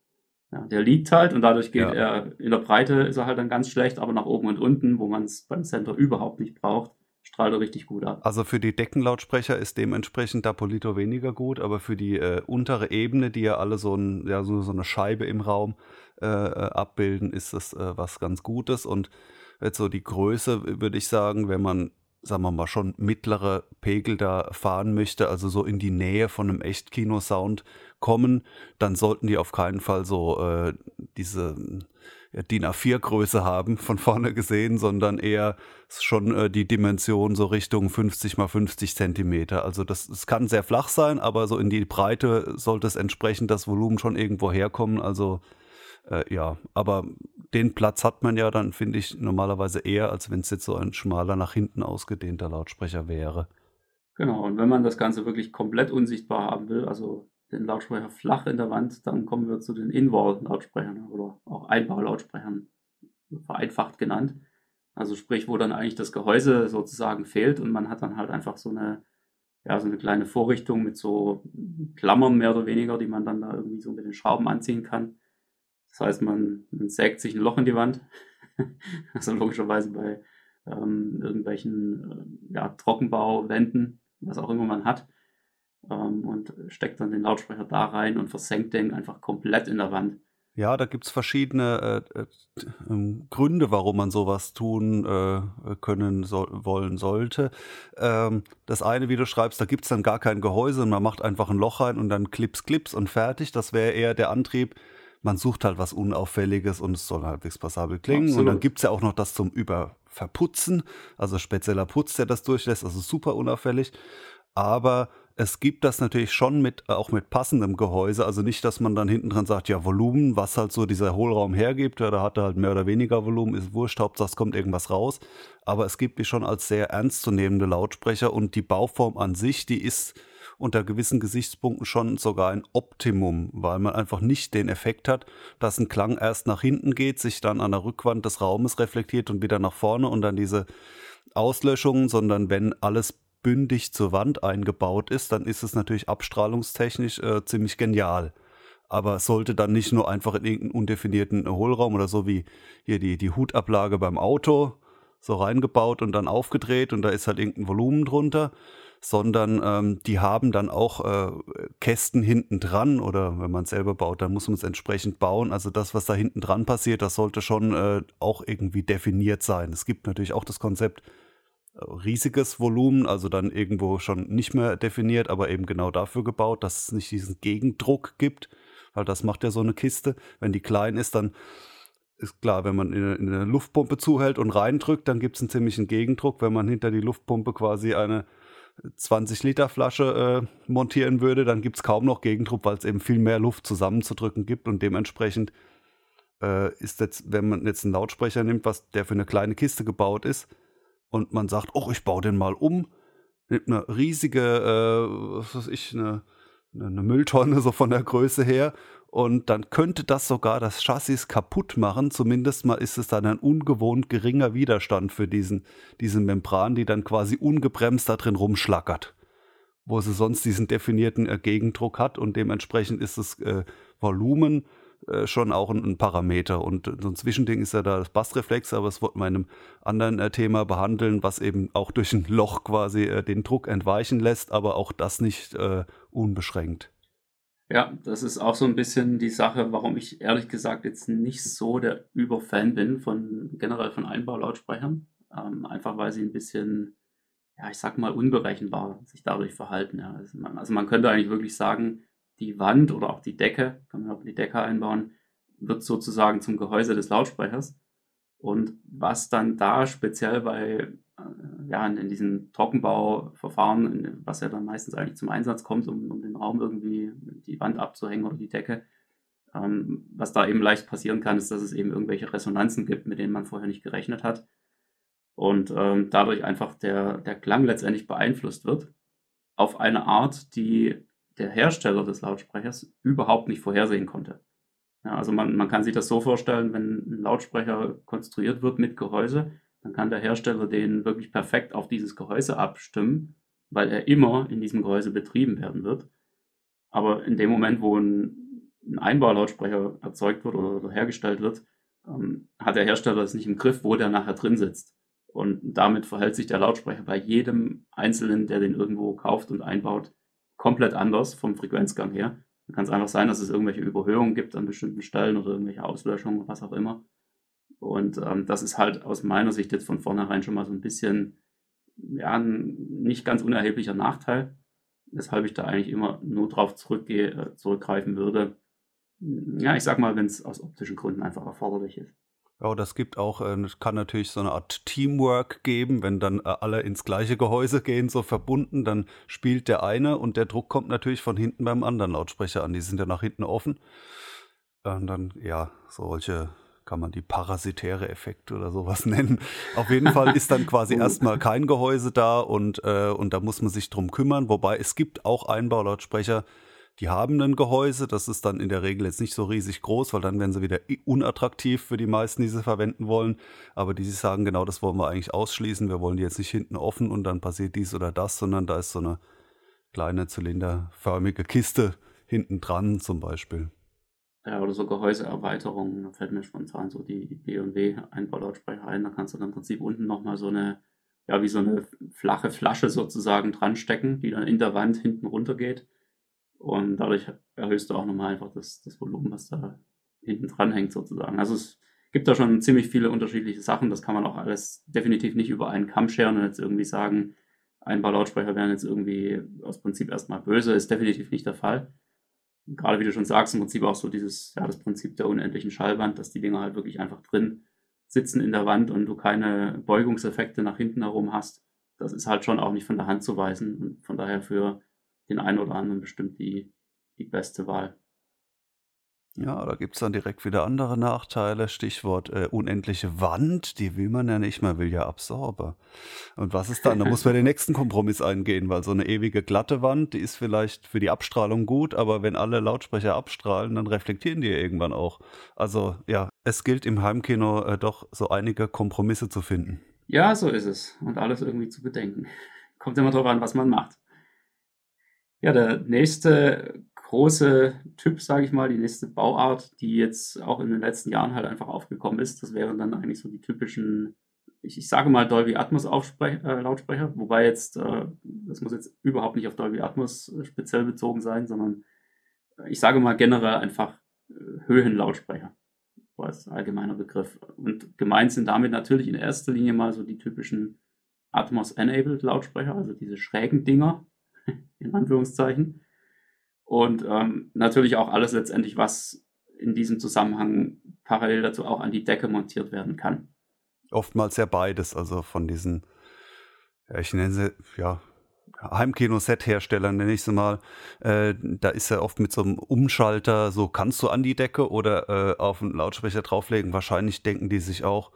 Ja, der liegt halt und dadurch geht ja. er in der Breite ist er halt dann ganz schlecht, aber nach oben und unten, wo man es beim Center überhaupt nicht braucht, strahlt er richtig gut ab. Also für die Deckenlautsprecher ist dementsprechend Dapolito weniger gut, aber für die äh, untere Ebene, die ja alle so, ein, ja, so, so eine Scheibe im Raum äh, äh abbilden, ist das äh, was ganz Gutes. Und jetzt so die Größe, würde ich sagen, wenn man sagen wir mal, schon mittlere Pegel da fahren möchte, also so in die Nähe von einem Echtkino-Sound kommen, dann sollten die auf keinen Fall so äh, diese DIN A4-Größe haben, von vorne gesehen, sondern eher schon äh, die Dimension so Richtung 50 mal 50 Zentimeter. Also das, das kann sehr flach sein, aber so in die Breite sollte es entsprechend das Volumen schon irgendwo herkommen. Also äh, ja, aber den Platz hat man ja dann, finde ich, normalerweise eher, als wenn es jetzt so ein schmaler, nach hinten ausgedehnter Lautsprecher wäre. Genau, und wenn man das Ganze wirklich komplett unsichtbar haben will, also den Lautsprecher flach in der Wand, dann kommen wir zu den In-Wall-Lautsprechern oder auch Einbaulautsprechern, vereinfacht genannt. Also sprich, wo dann eigentlich das Gehäuse sozusagen fehlt und man hat dann halt einfach so eine, ja, so eine kleine Vorrichtung mit so Klammern mehr oder weniger, die man dann da irgendwie so mit den Schrauben anziehen kann. Das heißt, man, man sägt sich ein Loch in die Wand. also logischerweise bei, ähm, irgendwelchen äh, ja, Trockenbauwänden, was auch immer man hat, ähm, und steckt dann den Lautsprecher da rein und versenkt den einfach komplett in der Wand. Ja, da gibt es verschiedene äh, äh, ähm, Gründe, warum man sowas tun äh, können soll, wollen sollte. Ähm, das eine, wie du schreibst, da gibt es dann gar kein Gehäuse und man macht einfach ein Loch rein und dann Clips, Clips und fertig. Das wäre eher der Antrieb. Man sucht halt was Unauffälliges und es soll halbwegs passabel klingen. Absolut. Und dann gibt es ja auch noch das zum Überverputzen, also spezieller Putz, der das durchlässt, also super unauffällig. Aber es gibt das natürlich schon mit, auch mit passendem Gehäuse. Also nicht, dass man dann hinten dran sagt, ja, Volumen, was halt so dieser Hohlraum hergibt, ja, da hat er halt mehr oder weniger Volumen, ist wurscht, Hauptsache es kommt irgendwas raus. Aber es gibt die schon als sehr ernstzunehmende Lautsprecher und die Bauform an sich, die ist unter gewissen Gesichtspunkten schon sogar ein Optimum, weil man einfach nicht den Effekt hat, dass ein Klang erst nach hinten geht, sich dann an der Rückwand des Raumes reflektiert und wieder nach vorne und dann diese Auslöschungen, sondern wenn alles bündig zur Wand eingebaut ist, dann ist es natürlich abstrahlungstechnisch äh, ziemlich genial. Aber sollte dann nicht nur einfach in irgendeinen undefinierten Hohlraum oder so wie hier die, die Hutablage beim Auto so reingebaut und dann aufgedreht und da ist halt irgendein Volumen drunter, sondern ähm, die haben dann auch äh, Kästen hinten dran oder wenn man es selber baut, dann muss man es entsprechend bauen. Also das, was da hinten dran passiert, das sollte schon äh, auch irgendwie definiert sein. Es gibt natürlich auch das Konzept, riesiges Volumen, also dann irgendwo schon nicht mehr definiert, aber eben genau dafür gebaut, dass es nicht diesen Gegendruck gibt, weil das macht ja so eine Kiste. Wenn die klein ist, dann ist klar, wenn man in eine Luftpumpe zuhält und reindrückt, dann gibt es einen ziemlichen Gegendruck. Wenn man hinter die Luftpumpe quasi eine 20 Liter Flasche äh, montieren würde, dann gibt es kaum noch Gegendruck, weil es eben viel mehr Luft zusammenzudrücken gibt und dementsprechend äh, ist jetzt, wenn man jetzt einen Lautsprecher nimmt, was der für eine kleine Kiste gebaut ist, und man sagt, oh, ich baue den mal um, nimmt eine riesige, äh, was weiß ich, eine, eine Mülltonne so von der Größe her und dann könnte das sogar das Chassis kaputt machen. Zumindest mal ist es dann ein ungewohnt geringer Widerstand für diesen, diese Membran, die dann quasi ungebremst da drin rumschlackert. Wo sie sonst diesen definierten äh, Gegendruck hat und dementsprechend ist das äh, Volumen äh, schon auch ein, ein, Parameter. Und so ein Zwischending ist ja da das Bassreflex, aber es wollten wir in einem anderen äh, Thema behandeln, was eben auch durch ein Loch quasi äh, den Druck entweichen lässt, aber auch das nicht äh, unbeschränkt. Ja, das ist auch so ein bisschen die Sache, warum ich ehrlich gesagt jetzt nicht so der Überfan bin von generell von Einbaulautsprechern. Ähm, einfach weil sie ein bisschen, ja, ich sag mal, unberechenbar sich dadurch verhalten. Ja. Also, man, also man könnte eigentlich wirklich sagen, die Wand oder auch die Decke, kann man auch die Decke einbauen, wird sozusagen zum Gehäuse des Lautsprechers. Und was dann da speziell bei, äh, ja, in, diesen Trockenbauverfahren, was ja dann meistens eigentlich zum Einsatz kommt, um, um den Raum irgendwie die Wand abzuhängen oder die Decke, ähm, was da eben leicht passieren kann, ist, dass es eben irgendwelche Resonanzen gibt, mit denen man vorher nicht gerechnet hat. Und ähm, dadurch einfach der, der Klang letztendlich beeinflusst wird auf eine Art, die der Hersteller des Lautsprechers überhaupt nicht vorhersehen konnte. Ja, also man, man kann sich das so vorstellen, wenn ein Lautsprecher konstruiert wird mit Gehäuse, dann kann der Hersteller den wirklich perfekt auf dieses Gehäuse abstimmen, weil er immer in diesem Gehäuse betrieben werden wird. Aber in dem Moment, wo ein, ein Einbaulautsprecher erzeugt wird oder hergestellt wird, ähm, hat der Hersteller es nicht im Griff, wo der nachher drin sitzt. Und damit verhält sich der Lautsprecher bei jedem Einzelnen, der den irgendwo kauft und einbaut, komplett anders vom Frequenzgang her. Dann kann es einfach sein, dass es irgendwelche Überhöhungen gibt an bestimmten Stellen oder irgendwelche Auslöschungen, was auch immer. Und ähm, das ist halt aus meiner Sicht jetzt von vornherein schon mal so ein bisschen, ja, ein nicht ganz unerheblicher Nachteil, weshalb ich da eigentlich immer nur drauf zurückgehe, äh, zurückgreifen würde. Ja, ich sag mal, wenn es aus optischen Gründen einfach erforderlich ist. Ja, das gibt auch, äh, kann natürlich so eine Art Teamwork geben, wenn dann äh, alle ins gleiche Gehäuse gehen, so verbunden, dann spielt der eine und der Druck kommt natürlich von hinten beim anderen Lautsprecher an. Die sind ja nach hinten offen. Und dann, ja, solche kann man die parasitäre Effekte oder sowas nennen. Auf jeden Fall ist dann quasi erstmal kein Gehäuse da und, äh, und da muss man sich drum kümmern. Wobei es gibt auch Einbaulautsprecher, die haben ein Gehäuse, das ist dann in der Regel jetzt nicht so riesig groß, weil dann werden sie wieder unattraktiv für die meisten, die sie verwenden wollen. Aber die sagen, genau das wollen wir eigentlich ausschließen. Wir wollen die jetzt nicht hinten offen und dann passiert dies oder das, sondern da ist so eine kleine zylinderförmige Kiste hinten dran zum Beispiel. ja, oder so Gehäuseerweiterungen. Da fällt mir spontan so die B&W Einbaulautsprecher ein. Da kannst du dann im Prinzip unten nochmal so eine, ja, wie so eine flache Flasche sozusagen dran stecken, die dann in der Wand hinten runter geht. Und dadurch erhöhst du auch nochmal einfach das, das Volumen, was da hinten dran hängt sozusagen. Also es gibt da schon ziemlich viele unterschiedliche Sachen. Das kann man auch alles definitiv nicht über einen Kamm scheren und jetzt irgendwie sagen, Einbaulautsprecher wären jetzt irgendwie aus Prinzip erstmal böse. Ist definitiv nicht der Fall. Gerade wie du schon sagst, im Prinzip auch so dieses, ja, das Prinzip der unendlichen Schallwand, dass die Dinger halt wirklich einfach drin sitzen in der Wand und du keine Beugungseffekte nach hinten herum hast. Das ist halt schon auch nicht von der Hand zu weisen und von daher für den einen oder anderen bestimmt die, die beste Wahl. Ja, da gibt es dann direkt wieder andere Nachteile. Stichwort äh, unendliche Wand, die will man ja nicht, man will ja Absorber. Und was ist dann? Da muss man den nächsten Kompromiss eingehen, weil so eine ewige glatte Wand, die ist vielleicht für die Abstrahlung gut, aber wenn alle Lautsprecher abstrahlen, dann reflektieren die irgendwann auch. Also ja, es gilt im Heimkino äh, doch so einige Kompromisse zu finden. Ja, so ist es. Und alles irgendwie zu bedenken. Kommt immer drauf an, was man macht. Ja, der nächste große Typ, sage ich mal, die nächste Bauart, die jetzt auch in den letzten Jahren halt einfach aufgekommen ist, das wären dann eigentlich so die typischen, ich, ich sage mal Dolby Atmos äh, Lautsprecher, wobei jetzt, äh, das muss jetzt überhaupt nicht auf Dolby Atmos äh, speziell bezogen sein, sondern äh, ich sage mal generell einfach äh, Höhenlautsprecher als allgemeiner Begriff. Und gemeint sind damit natürlich in erster Linie mal so die typischen Atmos-enabled Lautsprecher, also diese schrägen Dinger, in Anführungszeichen. Und ähm, natürlich auch alles letztendlich, was in diesem Zusammenhang parallel dazu auch an die Decke montiert werden kann. Oftmals ja beides, also von diesen, ja, ich nenne sie, ja, Heimkino-Set-Herstellern, nenne ich sie mal, äh, da ist ja oft mit so einem Umschalter, so kannst du an die Decke oder äh, auf einen Lautsprecher drauflegen. Wahrscheinlich denken die sich auch,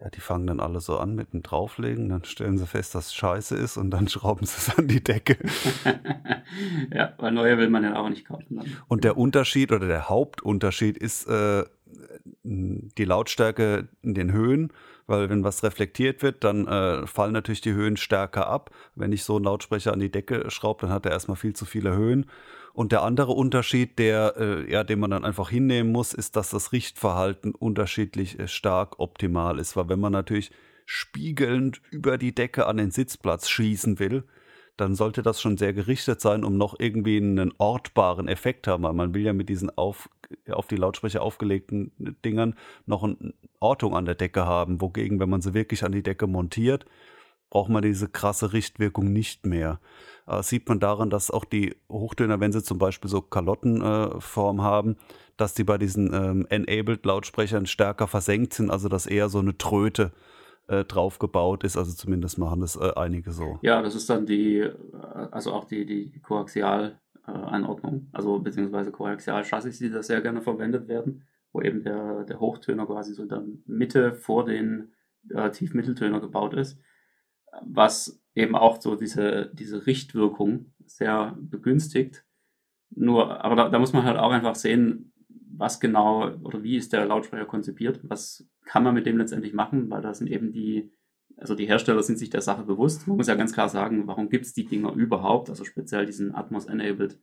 ja, die fangen dann alle so an mit dem Drauflegen, dann stellen sie fest, dass es scheiße ist und dann schrauben sie es an die Decke. ja, weil neue will man ja auch nicht kaufen. Dann. Und der Unterschied oder der Hauptunterschied ist äh, die Lautstärke in den Höhen, weil wenn was reflektiert wird, dann äh, fallen natürlich die Höhen stärker ab. Wenn ich so einen Lautsprecher an die Decke schraube, dann hat er erstmal viel zu viele Höhen. Und der andere Unterschied, der, äh, ja, den man dann einfach hinnehmen muss, ist, dass das Richtverhalten unterschiedlich äh, stark optimal ist. Weil wenn man natürlich spiegelnd über die Decke an den Sitzplatz schießen will, dann sollte das schon sehr gerichtet sein, um noch irgendwie einen ortbaren Effekt haben. Weil man will ja mit diesen auf, auf die Lautsprecher aufgelegten Dingern noch eine Ortung an der Decke haben. Wogegen, wenn man sie wirklich an die Decke montiert, braucht man diese krasse Richtwirkung nicht mehr. Äh, sieht man daran, dass auch die Hochtöner, wenn sie zum Beispiel so Kalottenform äh, haben, dass die bei diesen ähm, Enabled-Lautsprechern stärker versenkt sind, also dass eher so eine Tröte äh, drauf gebaut ist. Also zumindest machen das äh, einige so. Ja, das ist dann die, äh, also auch die, die Koaxial-Anordnung, also beziehungsweise Koaxial-Chassis, die da sehr gerne verwendet werden, wo eben der, der Hochtöner quasi so in der Mitte vor den äh, Tiefmitteltöner gebaut ist was eben auch so diese, diese Richtwirkung sehr begünstigt. Nur, aber da, da muss man halt auch einfach sehen, was genau oder wie ist der Lautsprecher konzipiert, was kann man mit dem letztendlich machen, weil da sind eben die, also die Hersteller sind sich der Sache bewusst. Man muss ja ganz klar sagen, warum gibt es die Dinger überhaupt, also speziell diesen Atmos-enabled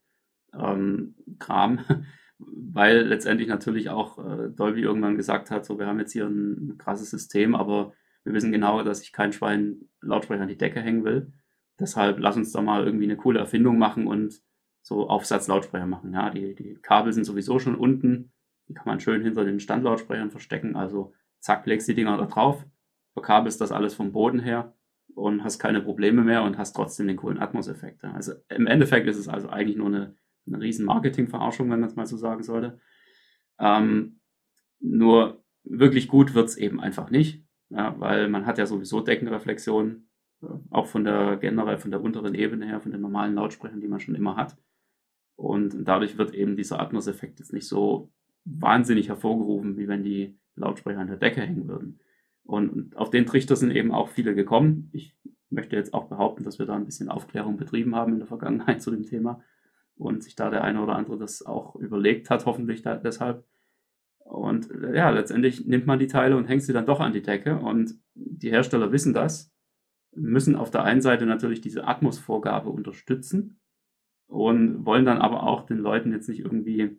ähm, Kram, weil letztendlich natürlich auch äh, Dolby irgendwann gesagt hat, so wir haben jetzt hier ein, krasses System, aber wir wissen genau, dass ich kein Schwein Lautsprecher an die Decke hängen will. Deshalb lass uns doch mal irgendwie eine coole Erfindung machen und so Aufsatzlautsprecher machen. Ja, die, die Kabel sind sowieso schon unten. Die kann man schön hinter den Standlautsprechern verstecken. Also zack, legst die Dinger da drauf, verkabelst das alles vom Boden her und hast keine Probleme mehr und hast trotzdem den coolen Atmos-Effekt. Also im Endeffekt ist es also eigentlich nur eine, eine riesen Marketing-Verarschung, wenn man es mal so sagen sollte. Ähm, nur wirklich gut wird es eben einfach nicht. Ja, weil man hat ja sowieso Deckenreflexion, äh, auch von der generell von der unteren Ebene her, von den normalen Lautsprechern, die man schon immer hat. Und dadurch wird eben dieser Atmos-Effekt jetzt nicht so wahnsinnig hervorgerufen, wie wenn die Lautsprecher an der Decke hängen würden. Und auf den Trichter sind eben auch viele gekommen. Ich möchte jetzt auch behaupten, dass wir da ein bisschen Aufklärung betrieben haben in der Vergangenheit zu dem Thema und sich da der eine oder andere das auch überlegt hat, hoffentlich da, deshalb. Und äh, ja, letztendlich nimmt man die Teile und hängt sie dann doch an die Decke. Und die Hersteller wissen das, müssen auf der einen Seite natürlich diese Atmos-Vorgabe unterstützen und wollen dann aber auch den Leuten jetzt nicht irgendwie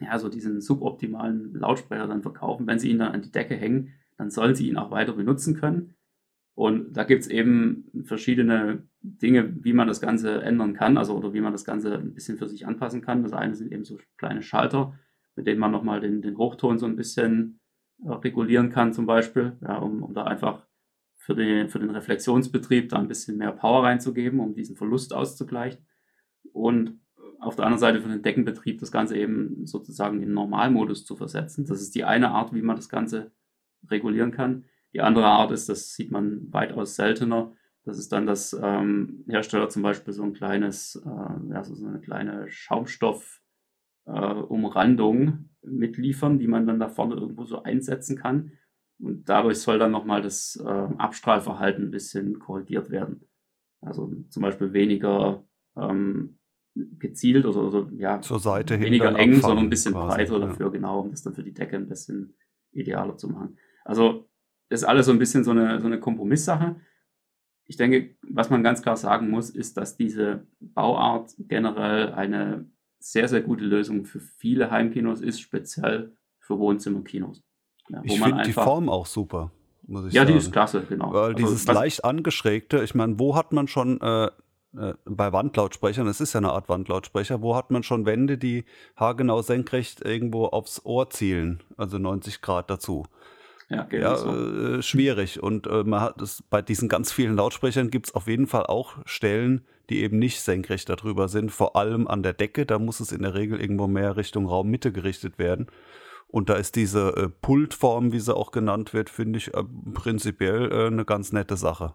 ja, so diesen suboptimalen Lautsprecher dann verkaufen. Wenn sie ihn dann an die Decke hängen, dann sollen sie ihn auch weiter benutzen können. Und da gibt es eben verschiedene Dinge, wie man das Ganze ändern kann, also oder wie man das Ganze ein bisschen für sich anpassen kann. Das eine sind eben so kleine Schalter, mit denen man nochmal den, den Hochton so ein bisschen äh, regulieren kann, zum Beispiel, ja, um, um da einfach für den, für den Reflexionsbetrieb da ein bisschen mehr Power reinzugeben, um diesen Verlust auszugleichen. Und auf der anderen Seite für den Deckenbetrieb das Ganze eben sozusagen in Normalmodus zu versetzen. Das ist die eine Art, wie man das Ganze regulieren kann. Die andere Art ist, das sieht man weitaus seltener, das ist dann, dass ähm, Hersteller zum Beispiel so ein kleines, äh, ja, so eine kleine Schaumstoff-Umrandung äh, mitliefern, die man dann da vorne irgendwo so einsetzen kann. Und dadurch soll dann nochmal das äh, Abstrahlverhalten ein bisschen korrigiert werden. Also zum Beispiel weniger ähm, gezielt oder, oder ja, zur Seite weniger eng, sondern ein bisschen quasi, breiter ja. dafür, genau, um das dann für die Decke ein bisschen idealer zu machen. Also ist alles so ein bisschen so eine, so eine Kompromisssache. Ich denke, was man ganz klar sagen muss, ist, dass diese Bauart generell eine sehr, sehr gute Lösung für viele Heimkinos ist, speziell für Wohnzimmerkinos. Ja, ich finde die Form auch super, muss ich ja, sagen. Ja, die ist klasse, genau. Weil also, dieses leicht angeschrägte, ich meine, wo hat man schon äh, äh, bei Wandlautsprechern, es ist ja eine Art Wandlautsprecher, wo hat man schon Wände, die haargenau senkrecht irgendwo aufs Ohr zielen, also 90 Grad dazu. Ja, ja so. äh, schwierig. Und äh, man hat es bei diesen ganz vielen Lautsprechern gibt es auf jeden Fall auch Stellen, die eben nicht senkrecht darüber sind, vor allem an der Decke. Da muss es in der Regel irgendwo mehr Richtung Raummitte gerichtet werden. Und da ist diese äh, Pultform, wie sie auch genannt wird, finde ich äh, prinzipiell äh, eine ganz nette Sache.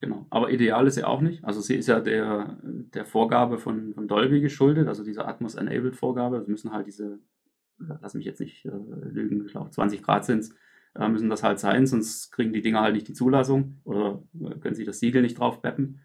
Genau, aber ideal ist sie auch nicht. Also sie ist ja der, der Vorgabe von, von Dolby geschuldet, also dieser Atmos-Enabled-Vorgabe. Es müssen halt diese, lass mich jetzt nicht äh, lügen, ich glaube 20 Grad sind es, äh, müssen das halt sein, sonst kriegen die Dinger halt nicht die Zulassung oder können sie das Siegel nicht drauf beppen.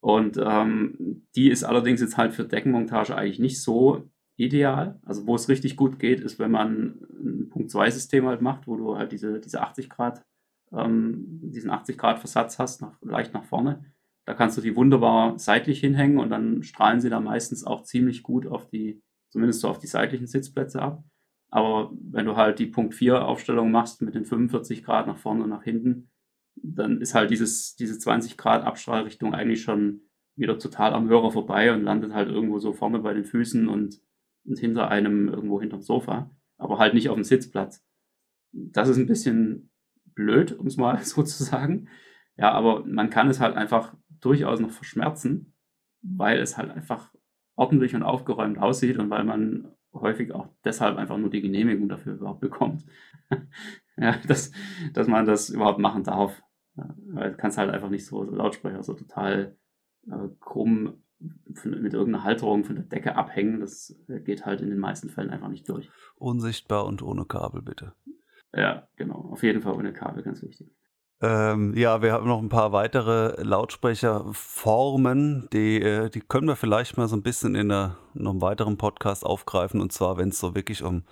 Und ähm, die ist allerdings jetzt halt für Deckenmontage eigentlich nicht so ideal. Also wo es richtig gut geht, ist, wenn man ein Punkt 2 System halt macht, wo du halt diese, diese 80 Grad, ähm, diesen 80 Grad Versatz hast, nach, leicht nach vorne. Da kannst du die wunderbar seitlich hinhängen und dann strahlen sie da meistens auch ziemlich gut auf die, zumindest so auf die seitlichen Sitzplätze ab. Aber wenn du halt die Punkt 4 Aufstellung machst mit den 45 Grad nach vorne und nach hinten, dann ist halt dieses, diese 20 Grad Abstrahlrichtung eigentlich schon wieder total am Hörer vorbei und landet halt irgendwo so vorne bei den Füßen und, und hinter einem irgendwo hinterm Sofa, aber halt nicht auf dem Sitzplatz. Das ist ein bisschen blöd, um es mal so zu sagen. Ja, aber man kann es halt einfach durchaus noch verschmerzen, weil es halt einfach ordentlich und aufgeräumt aussieht und weil man häufig auch deshalb einfach nur die Genehmigung dafür überhaupt bekommt. ja, dass, dass man das überhaupt machen darf. Ja, weil du kannst halt einfach nicht so, so Lautsprecher so total äh, krumm von, mit irgendeiner Halterung von der Decke abhängen. Das geht halt in den meisten Fällen einfach nicht durch. Unsichtbar und ohne Kabel, bitte. Ja, genau. Auf jeden Fall ohne Kabel, ganz wichtig. Ähm, ja, wir haben noch ein paar weitere Lautsprecherformen, die, äh, die können wir vielleicht mal so ein bisschen in, einer, in einem weiteren Podcast aufgreifen. Und zwar, wenn es so wirklich um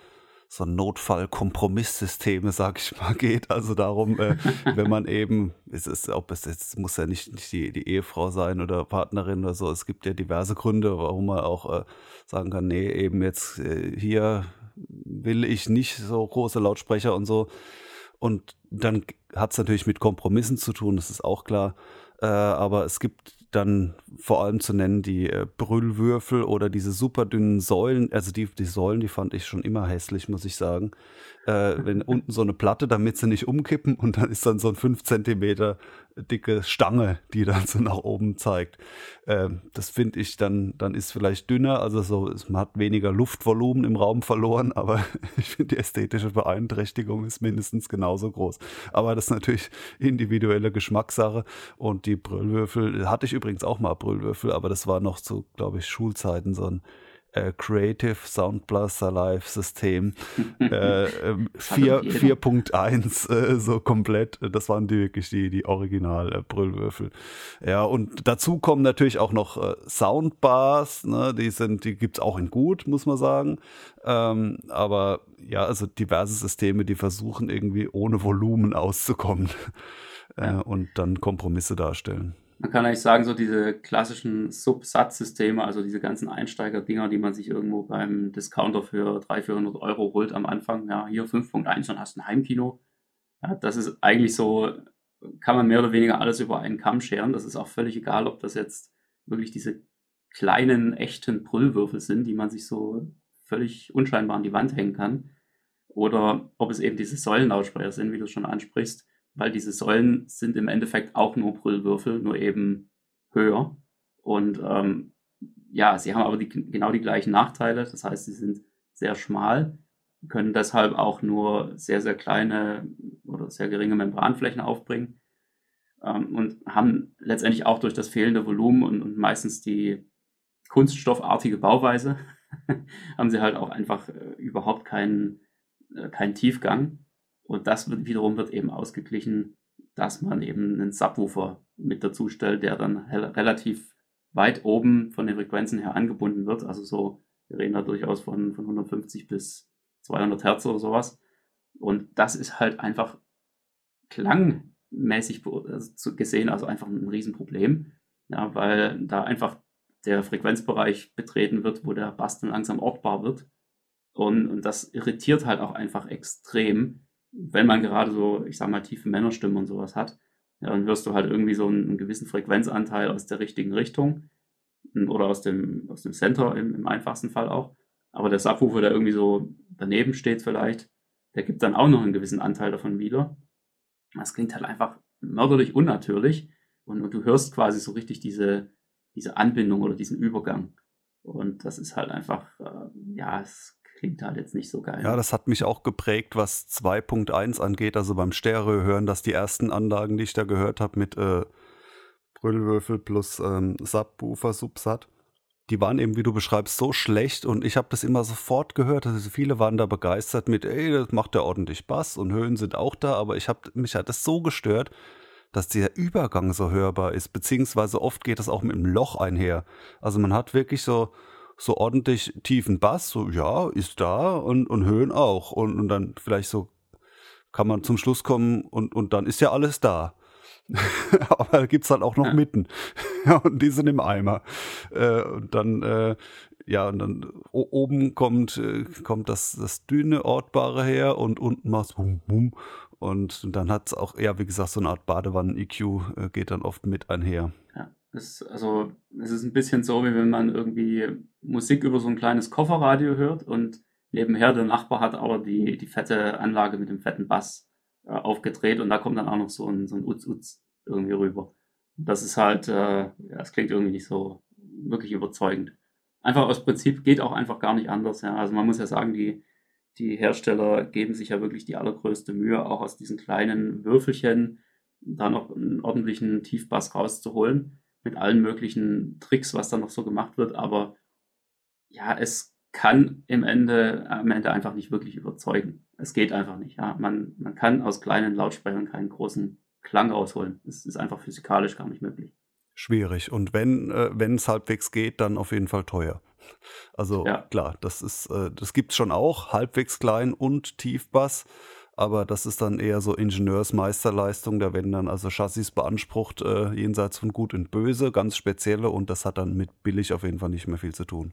so Notfall-Kompromisssysteme, sag ich mal, geht. Also darum, äh, wenn man eben, es ist, ob es jetzt muss ja nicht, nicht die, die Ehefrau sein oder Partnerin oder so. Es gibt ja diverse Gründe, warum man auch äh, sagen kann, nee, eben jetzt äh, hier will ich nicht so große Lautsprecher und so. Und dann hat es natürlich mit Kompromissen zu tun, das ist auch klar. Äh, aber es gibt dann vor allem zu nennen die äh, Brüllwürfel oder diese super dünnen Säulen. Also die, die Säulen, die fand ich schon immer hässlich, muss ich sagen. Äh, wenn unten so eine Platte, damit sie nicht umkippen und dann ist dann so ein 5 Zentimeter dicke Stange, die dann so nach oben zeigt. Ähm, das finde ich dann, dann ist vielleicht dünner, also so, man hat weniger Luftvolumen im Raum verloren, aber ich finde die ästhetische Beeinträchtigung ist mindestens genauso groß. Aber das ist natürlich individuelle Geschmackssache und die Brüllwürfel, hatte ich übrigens auch mal Brüllwürfel, aber das war noch zu, glaube ich, Schulzeiten so ein äh, Creative Sound Blaster Live System äh, 4.1 äh, so komplett. Das waren die wirklich die, die Original äh. Ja, und dazu kommen natürlich auch noch äh, Soundbars, ne? die sind, die gibt's auch in gut, muss man sagen. Ähm, aber ja, also diverse Systeme, die versuchen irgendwie ohne Volumen auszukommen ja. und dann Kompromisse darstellen. Man kann eigentlich sagen, so diese klassischen Subsatzsysteme, also diese ganzen Einsteiger-Dinger, die man sich irgendwo beim Discounter für 300, 400 Euro holt am Anfang. Ja, hier 5.1 und hast ein Heimkino. Ja, das ist eigentlich so, kann man mehr oder weniger alles über einen Kamm scheren. Das ist auch völlig egal, ob das jetzt wirklich diese kleinen, echten Brüllwürfel sind, die man sich so völlig unscheinbar an die Wand hängen kann. Oder ob es eben diese Säulenlautsprecher sind, wie du schon ansprichst, weil diese Säulen sind im Endeffekt auch nur Brüllwürfel, nur eben höher. Und ähm, ja, sie haben aber die, genau die gleichen Nachteile. Das heißt, sie sind sehr schmal, können deshalb auch nur sehr, sehr kleine oder sehr geringe Membranflächen aufbringen ähm, und haben letztendlich auch durch das fehlende Volumen und, und meistens die kunststoffartige Bauweise, haben sie halt auch einfach äh, überhaupt keinen, äh, keinen Tiefgang. Und das wird, wiederum wird eben ausgeglichen, dass man eben einen Subwoofer mit dazu stellt, der dann relativ weit oben von den Frequenzen her angebunden wird. Also so, wir reden da durchaus von, von 150 bis 200 Hertz oder sowas. Und das ist halt einfach klangmäßig also gesehen, also einfach ein Riesenproblem. Ja, weil da einfach der Frequenzbereich betreten wird, wo der Bass dann langsam ortbar wird. Und, und das irritiert halt auch einfach extrem, wenn man gerade so, ich sag mal, tiefe Männerstimmen und sowas hat. Ja, dann hörst du halt irgendwie so einen, einen gewissen Frequenzanteil aus der richtigen Richtung oder aus dem, aus dem Center im, im einfachsten Fall auch. Aber der Subwoofer, der irgendwie so daneben steht vielleicht, der gibt dann auch noch einen gewissen Anteil davon wieder. Das klingt halt einfach mörderlich unnatürlich und, und du hörst quasi so richtig diese, diese Anbindung oder diesen Übergang. Und das ist halt einfach, äh, ja, es klingt halt jetzt nicht so geil. Ja, das hat mich auch geprägt, was 2.1 angeht, also beim Stereo hören, dass die ersten Anlagen, die ich da gehört habe mit äh, Brüllwürfel plus ähm, Subwoofer, Subsat, die waren eben, wie du beschreibst, so schlecht und ich habe das immer sofort gehört. Also viele waren da begeistert mit, ey, das macht ja ordentlich Bass und Höhen sind auch da, aber ich habe mich hat das so gestört, dass der Übergang so hörbar ist, beziehungsweise oft geht das auch mit einem Loch einher. Also man hat wirklich so, so ordentlich tiefen Bass, so ja, ist da und, und Höhen auch. Und, und dann vielleicht so kann man zum Schluss kommen und, und dann ist ja alles da. Aber da gibt es halt auch noch ja. Mitten. und die sind im Eimer. Äh, und dann, äh, ja, und dann oben kommt, äh, kommt das, das dünne Ortbare her und unten macht bum, bum. Und, und dann hat es auch, ja, wie gesagt, so eine Art Badewannen-EQ äh, geht dann oft mit einher. Ja, das, also es ist ein bisschen so, wie wenn man irgendwie Musik über so ein kleines Kofferradio hört und nebenher der Nachbar hat aber die, die fette Anlage mit dem fetten Bass äh, aufgedreht und da kommt dann auch noch so ein, so ein Uz-Uz irgendwie rüber. Das ist halt, äh, ja, es klingt irgendwie nicht so wirklich überzeugend. Einfach aus Prinzip geht auch einfach gar nicht anders. Ja. Also man muss ja sagen, die, die Hersteller geben sich ja wirklich die allergrößte Mühe, auch aus diesen kleinen Würfelchen da noch einen ordentlichen Tiefbass rauszuholen, mit allen möglichen Tricks, was da noch so gemacht wird. Aber ja, es kann im Ende, am Ende einfach nicht wirklich überzeugen. Es geht einfach nicht. Ja. Man, man kann aus kleinen Lautsprechern keinen großen Klang rausholen. Das ist einfach physikalisch gar nicht möglich. Schwierig. Und wenn äh, es halbwegs geht, dann auf jeden Fall teuer. Also ja. klar, das ist, äh, das gibt es schon auch, halbwegs klein und Tiefbass, aber das ist dann eher so Ingenieursmeisterleistung, da werden dann also Chassis beansprucht, äh, jenseits von Gut und Böse, ganz spezielle und das hat dann mit billig auf jeden Fall nicht mehr viel zu tun.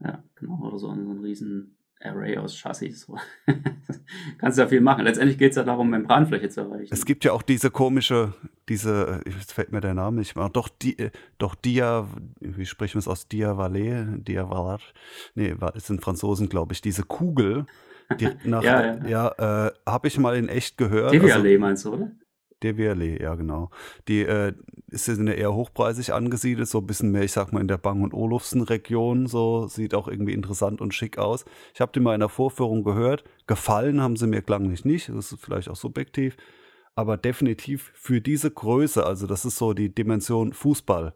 Ja, genau, oder so ein, so ein riesen Array aus Chassis. Kannst ja viel machen. Letztendlich geht es ja darum, Membranfläche zu erreichen. Es gibt ja auch diese komische, diese, jetzt fällt mir der Name nicht mehr, doch, die, doch Dia, wie sprechen wir es aus? Diavalet? Diavalet? Nee, es sind Franzosen, glaube ich. Diese Kugel, nach, ja, ja. ja äh, habe ich mal in echt gehört. Diavalet also, meinst du, oder? DWLE, ja genau. Die äh, ist ja eher hochpreisig angesiedelt, so ein bisschen mehr, ich sag mal, in der Bang- und Olufsen-Region, so sieht auch irgendwie interessant und schick aus. Ich habe die mal in der Vorführung gehört, gefallen haben sie mir klanglich nicht, das ist vielleicht auch subjektiv, aber definitiv für diese Größe, also das ist so die Dimension Fußball,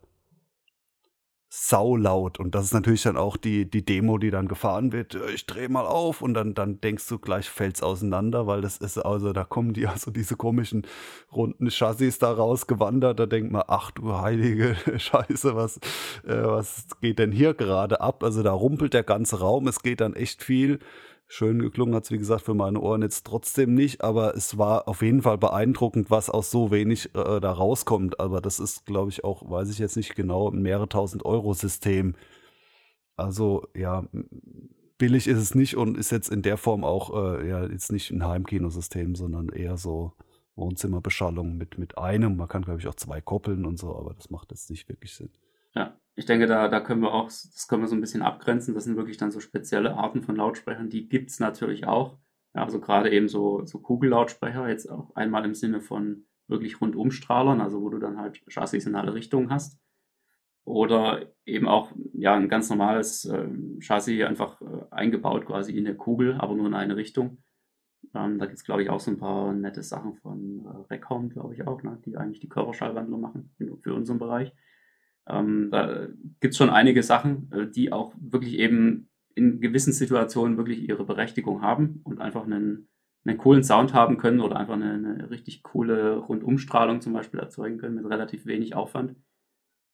saulaut. Und das ist natürlich dann auch die, die Demo, die dann gefahren wird. Ich drehe mal auf und dann, dann denkst du gleich, fällt's auseinander, weil das ist, also da kommen die also diese komischen runden Chassis da rausgewandert. Da denkt man, ach du heilige Scheiße, was, äh, was geht denn hier gerade ab? Also da rumpelt der ganze Raum. Es geht dann echt viel Schön geklungen hat es, wie gesagt, für meine Ohren jetzt trotzdem nicht, aber es war auf jeden Fall beeindruckend, was aus so wenig äh, da rauskommt. Aber das ist, glaube ich, auch, weiß ich jetzt nicht genau, ein mehrere tausend Euro System. Also, ja, billig ist es nicht und ist jetzt in der Form auch, äh, ja, jetzt nicht ein Heimkinosystem, sondern eher so Wohnzimmerbeschallung mit, mit einem. Man kann, glaube ich, auch zwei koppeln und so, aber das macht jetzt nicht wirklich Sinn. Ich denke, da, da können wir auch, das können wir so ein bisschen abgrenzen. Das sind wirklich dann so spezielle Arten von Lautsprechern. Die gibt es natürlich auch. Ja, also gerade eben so, so Kugellautsprecher, jetzt auch einmal im Sinne von wirklich Rundumstrahlern, also wo du dann halt Chassis in alle Richtungen hast. Oder eben auch ja, ein ganz normales äh, Chassis einfach äh, eingebaut quasi in der Kugel, aber nur in eine Richtung. Ähm, da gibt es, glaube ich, auch so ein paar nette Sachen von äh, Recom, glaube ich auch, ne, die eigentlich die Körperschallwandlung machen für unseren Bereich. Ähm, da gibt es schon einige Sachen, äh, die auch wirklich eben in gewissen Situationen wirklich ihre Berechtigung haben und einfach einen, einen coolen Sound haben können oder einfach eine, eine richtig coole Rundumstrahlung zum Beispiel erzeugen können mit relativ wenig Aufwand.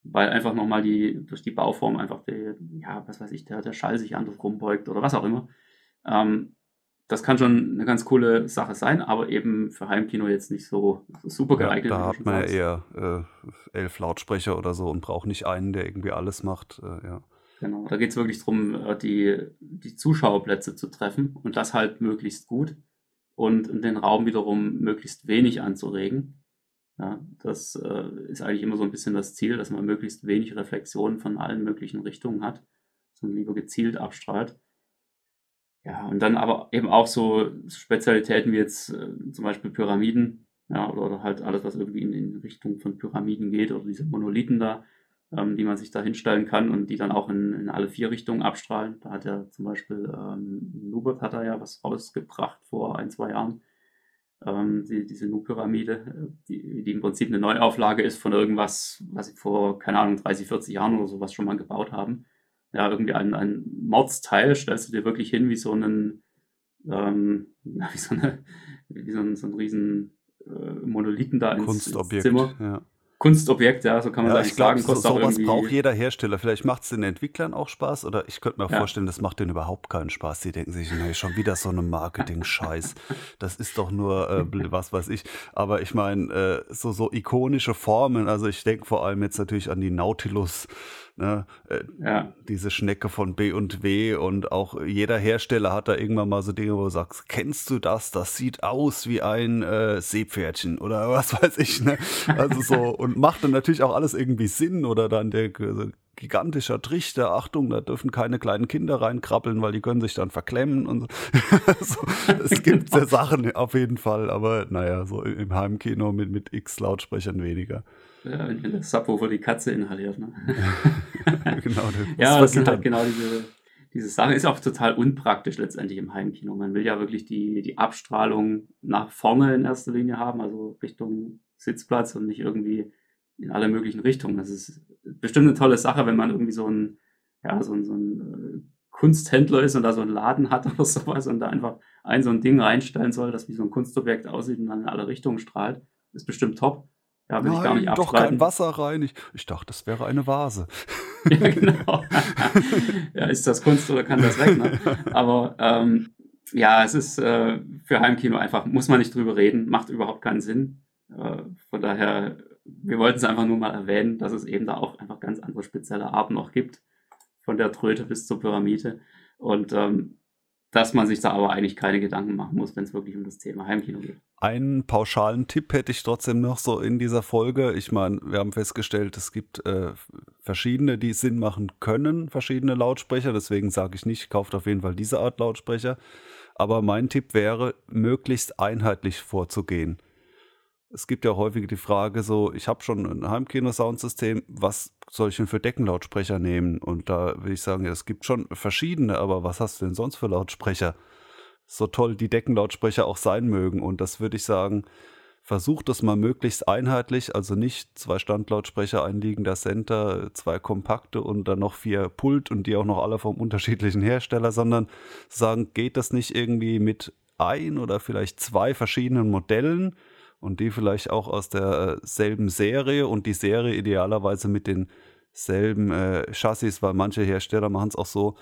Weil einfach nochmal die, durch die Bauform einfach der, ja, was weiß ich, der, der Schall sich anders rumbeugt oder was auch immer. Ähm, das kann schon eine ganz coole Sache sein, aber eben für Heimkino jetzt nicht so, super geeignet. Ja, da hat man ja eher äh, elf Lautsprecher oder so und braucht nicht einen, der irgendwie alles macht. Äh, ja. Genau, da geht es wirklich darum, äh, die, die Zuschauerplätze zu treffen und das halt möglichst gut und den Raum wiederum möglichst wenig anzuregen. Ja, das äh, ist eigentlich immer so ein bisschen das Ziel, dass man möglichst wenig Reflexionen von allen möglichen Richtungen hat, sondern lieber gezielt abstrahlt. Ja, und dann aber eben auch so Spezialitäten wie jetzt äh, zum Beispiel Pyramiden, ja, oder, oder, halt alles, was irgendwie in, in, Richtung von Pyramiden geht, oder diese Monolithen da, ähm, die man sich da hinstellen kann und die dann auch in, in alle vier Richtungen abstrahlen. Da hat ja zum Beispiel ähm, Nubert hat er ja was rausgebracht vor ein, zwei Jahren. Ähm, die, diese Nu-Pyramide, äh, die, die im Prinzip eine Neuauflage ist von irgendwas, was sie vor, keine Ahnung, 30, 40 Jahren oder sowas schon mal gebaut haben ja, irgendwie ein, ein Mordsteil, stellst du dir wirklich hin wie so einen, ähm, wie so, eine, wie so ein, so ein riesen äh, Monolithen da ins, ins Zimmer. Ja. Kunstobjekt, ja, so kann man ja, eigentlich sagen. So, sowas braucht jeder Hersteller. Vielleicht macht es den Entwicklern auch Spaß oder ich könnte mir ja. vorstellen, das macht denen überhaupt keinen Spaß. Die denken sich, nee, schon wieder so eine Marketing-Scheiß. das ist doch nur äh, was weiß ich. Aber ich meine, äh, so, so ikonische Formen, also ich denke vor allem jetzt natürlich an die Nautilus Ne? Äh, ja. Diese Schnecke von B und W und auch jeder Hersteller hat da irgendwann mal so Dinge, wo du sagst, kennst du das? Das sieht aus wie ein äh, Seepferdchen oder was weiß ich. Ne? Also so und macht dann natürlich auch alles irgendwie Sinn oder dann der so gigantischer Trichter, Achtung, da dürfen keine kleinen Kinder reinkrabbeln, weil die können sich dann verklemmen und so. es gibt ja Sachen auf jeden Fall, aber naja, so im Heimkino mit, mit X Lautsprechern weniger. Ja, wenn der Subwoofer die Katze inhaliert. Ne? genau, das ja, das sind halt genau diese, diese Sache. Ist auch total unpraktisch letztendlich im Heimkino. Man will ja wirklich die, die Abstrahlung nach vorne in erster Linie haben, also Richtung Sitzplatz und nicht irgendwie in alle möglichen Richtungen. Das ist bestimmt eine tolle Sache, wenn man irgendwie so ein, ja, so ein, so ein äh, Kunsthändler ist und da so einen Laden hat oder sowas und da einfach ein so ein Ding reinstellen soll, das wie so ein Kunstobjekt aussieht und dann in alle Richtungen strahlt. Das ist bestimmt top. Ja, will Nein, ich gar nicht doch kein Wasser rein. Ich, ich dachte, das wäre eine Vase. ja, genau. ja, ist das Kunst oder kann das weg? Ne? Aber ähm, ja, es ist äh, für Heimkino einfach, muss man nicht drüber reden, macht überhaupt keinen Sinn. Äh, von daher, wir wollten es einfach nur mal erwähnen, dass es eben da auch einfach ganz andere spezielle Arten noch gibt. Von der Tröte bis zur Pyramide. Und ähm, dass man sich da aber eigentlich keine Gedanken machen muss, wenn es wirklich um das Thema Heimkino geht. Einen pauschalen Tipp hätte ich trotzdem noch so in dieser Folge. Ich meine, wir haben festgestellt, es gibt äh, verschiedene, die Sinn machen können, verschiedene Lautsprecher. Deswegen sage ich nicht, kauft auf jeden Fall diese Art Lautsprecher. Aber mein Tipp wäre, möglichst einheitlich vorzugehen es gibt ja häufig die Frage so, ich habe schon ein Heimkino-Soundsystem, was soll ich denn für Deckenlautsprecher nehmen? Und da will ich sagen, es gibt schon verschiedene, aber was hast du denn sonst für Lautsprecher? So toll die Deckenlautsprecher auch sein mögen. Und das würde ich sagen, versucht das mal möglichst einheitlich, also nicht zwei Standlautsprecher, ein liegender Center, zwei kompakte und dann noch vier Pult und die auch noch alle vom unterschiedlichen Hersteller, sondern sagen, geht das nicht irgendwie mit ein oder vielleicht zwei verschiedenen Modellen? Und die vielleicht auch aus derselben Serie und die Serie idealerweise mit den selben äh, Chassis, weil manche Hersteller machen es auch so,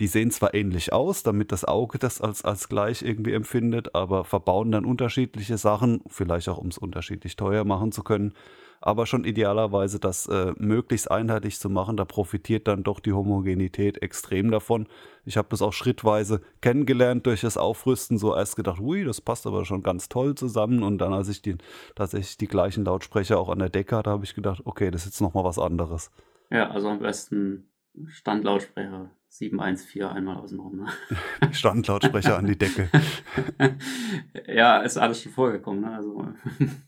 die sehen zwar ähnlich aus, damit das Auge das als, als gleich irgendwie empfindet, aber verbauen dann unterschiedliche Sachen, vielleicht auch um es unterschiedlich teuer machen zu können aber schon idealerweise das äh, möglichst einheitlich zu machen. Da profitiert dann doch die Homogenität extrem davon. Ich habe das auch schrittweise kennengelernt durch das Aufrüsten. So erst gedacht, ui, das passt aber schon ganz toll zusammen. Und dann, als ich die, tatsächlich die gleichen Lautsprecher auch an der Decke hatte, habe ich gedacht, okay, das ist jetzt nochmal was anderes. Ja, also am besten Standlautsprecher 714 einmal außenrum. Ne? Standlautsprecher an die Decke. ja, ist alles schon vorgekommen. Ne? Also,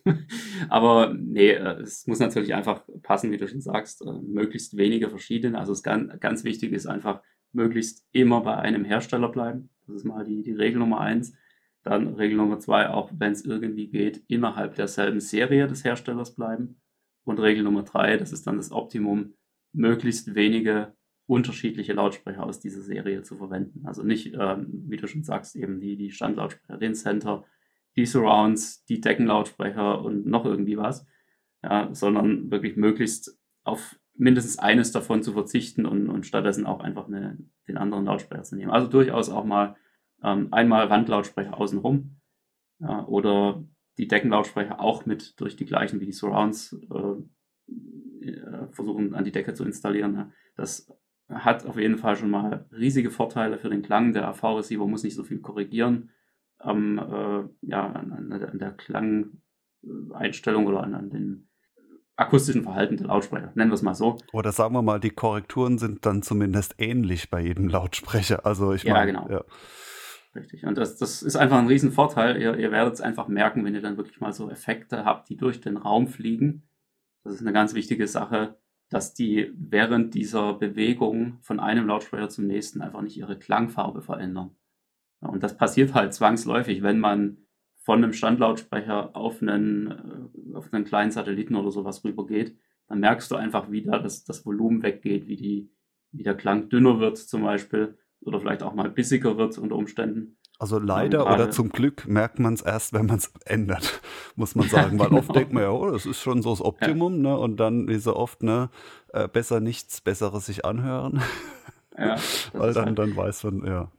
aber nee, äh, es muss natürlich einfach passen, wie du schon sagst. Äh, möglichst wenige verschiedene. Also es ganz, ganz wichtig ist einfach, möglichst immer bei einem Hersteller bleiben. Das ist mal die, die Regel Nummer eins. Dann Regel Nummer zwei, auch wenn es irgendwie geht, innerhalb derselben Serie des Herstellers bleiben. Und Regel Nummer drei, das ist dann das Optimum, möglichst wenige unterschiedliche Lautsprecher aus dieser Serie zu verwenden. Also nicht, ähm, wie du schon sagst, eben die, die Standlautsprecher, den Center, die Surrounds, die Deckenlautsprecher und noch irgendwie was, ja, sondern wirklich möglichst auf mindestens eines davon zu verzichten und, und stattdessen auch einfach eine, den anderen Lautsprecher zu nehmen. Also durchaus auch mal ähm, einmal Randlautsprecher außenrum ja, oder die Deckenlautsprecher auch mit durch die gleichen wie die Surrounds äh, äh versuchen an die Decke zu installieren. Ja. Das hat auf jeden Fall schon mal riesige Vorteile für den Klang. Der AV-Receiver muss nicht so viel korrigieren am, äh, ja, an, an, der Klangeinstellung oder an, an den akustischen Verhalten der Lautsprecher, nennen wir es mal so. Oder sagen wir mal, die Korrekturen sind dann zumindest ähnlich bei jedem Lautsprecher. Also ich ja, mein, genau. Ja. Richtig. Und das, das ist einfach ein Riesenvorteil. Ihr, ihr werdet es einfach merken, wenn ihr dann wirklich mal so Effekte habt, die durch den Raum fliegen. Das ist eine ganz wichtige Sache dass die während dieser Bewegung von einem Lautsprecher zum nächsten einfach nicht ihre Klangfarbe verändern. und das passiert halt zwangsläufig, wenn man von einem Standlautsprecher auf einen, äh, auf einen kleinen Satelliten oder sowas rübergeht, dann merkst du einfach wieder, dass das Volumen weggeht, wie, die, wie der Klang dünner wird zum Beispiel oder vielleicht auch mal bissiger wird unter Umständen. Also leider oder zum Glück merkt man es erst, wenn man es ändert, muss man sagen. Weil genau. oft denkt man ja, oh, das ist schon so das Optimum, ja. ne? Und dann, wie so oft, ne, äh, besser nichts Besseres sich anhören. Ja, weil dann, halt dann weiß man, ja.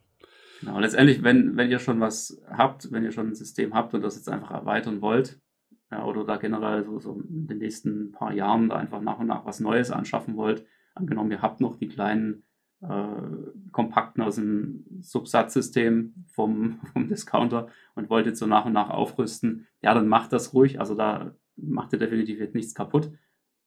Genau, letztendlich, wenn, wenn ihr schon was habt, wenn ihr schon ein System habt und das jetzt einfach erweitern wollt, ja, oder da generell so, so in den nächsten paar Jahren da einfach nach und nach was Neues anschaffen wollt, angenommen, ihr habt noch die kleinen äh, kompakten aus dem Subsatzsystem vom, vom Discounter und wollt so nach und nach aufrüsten, ja, dann macht das ruhig. Also da macht ihr definitiv jetzt nichts kaputt.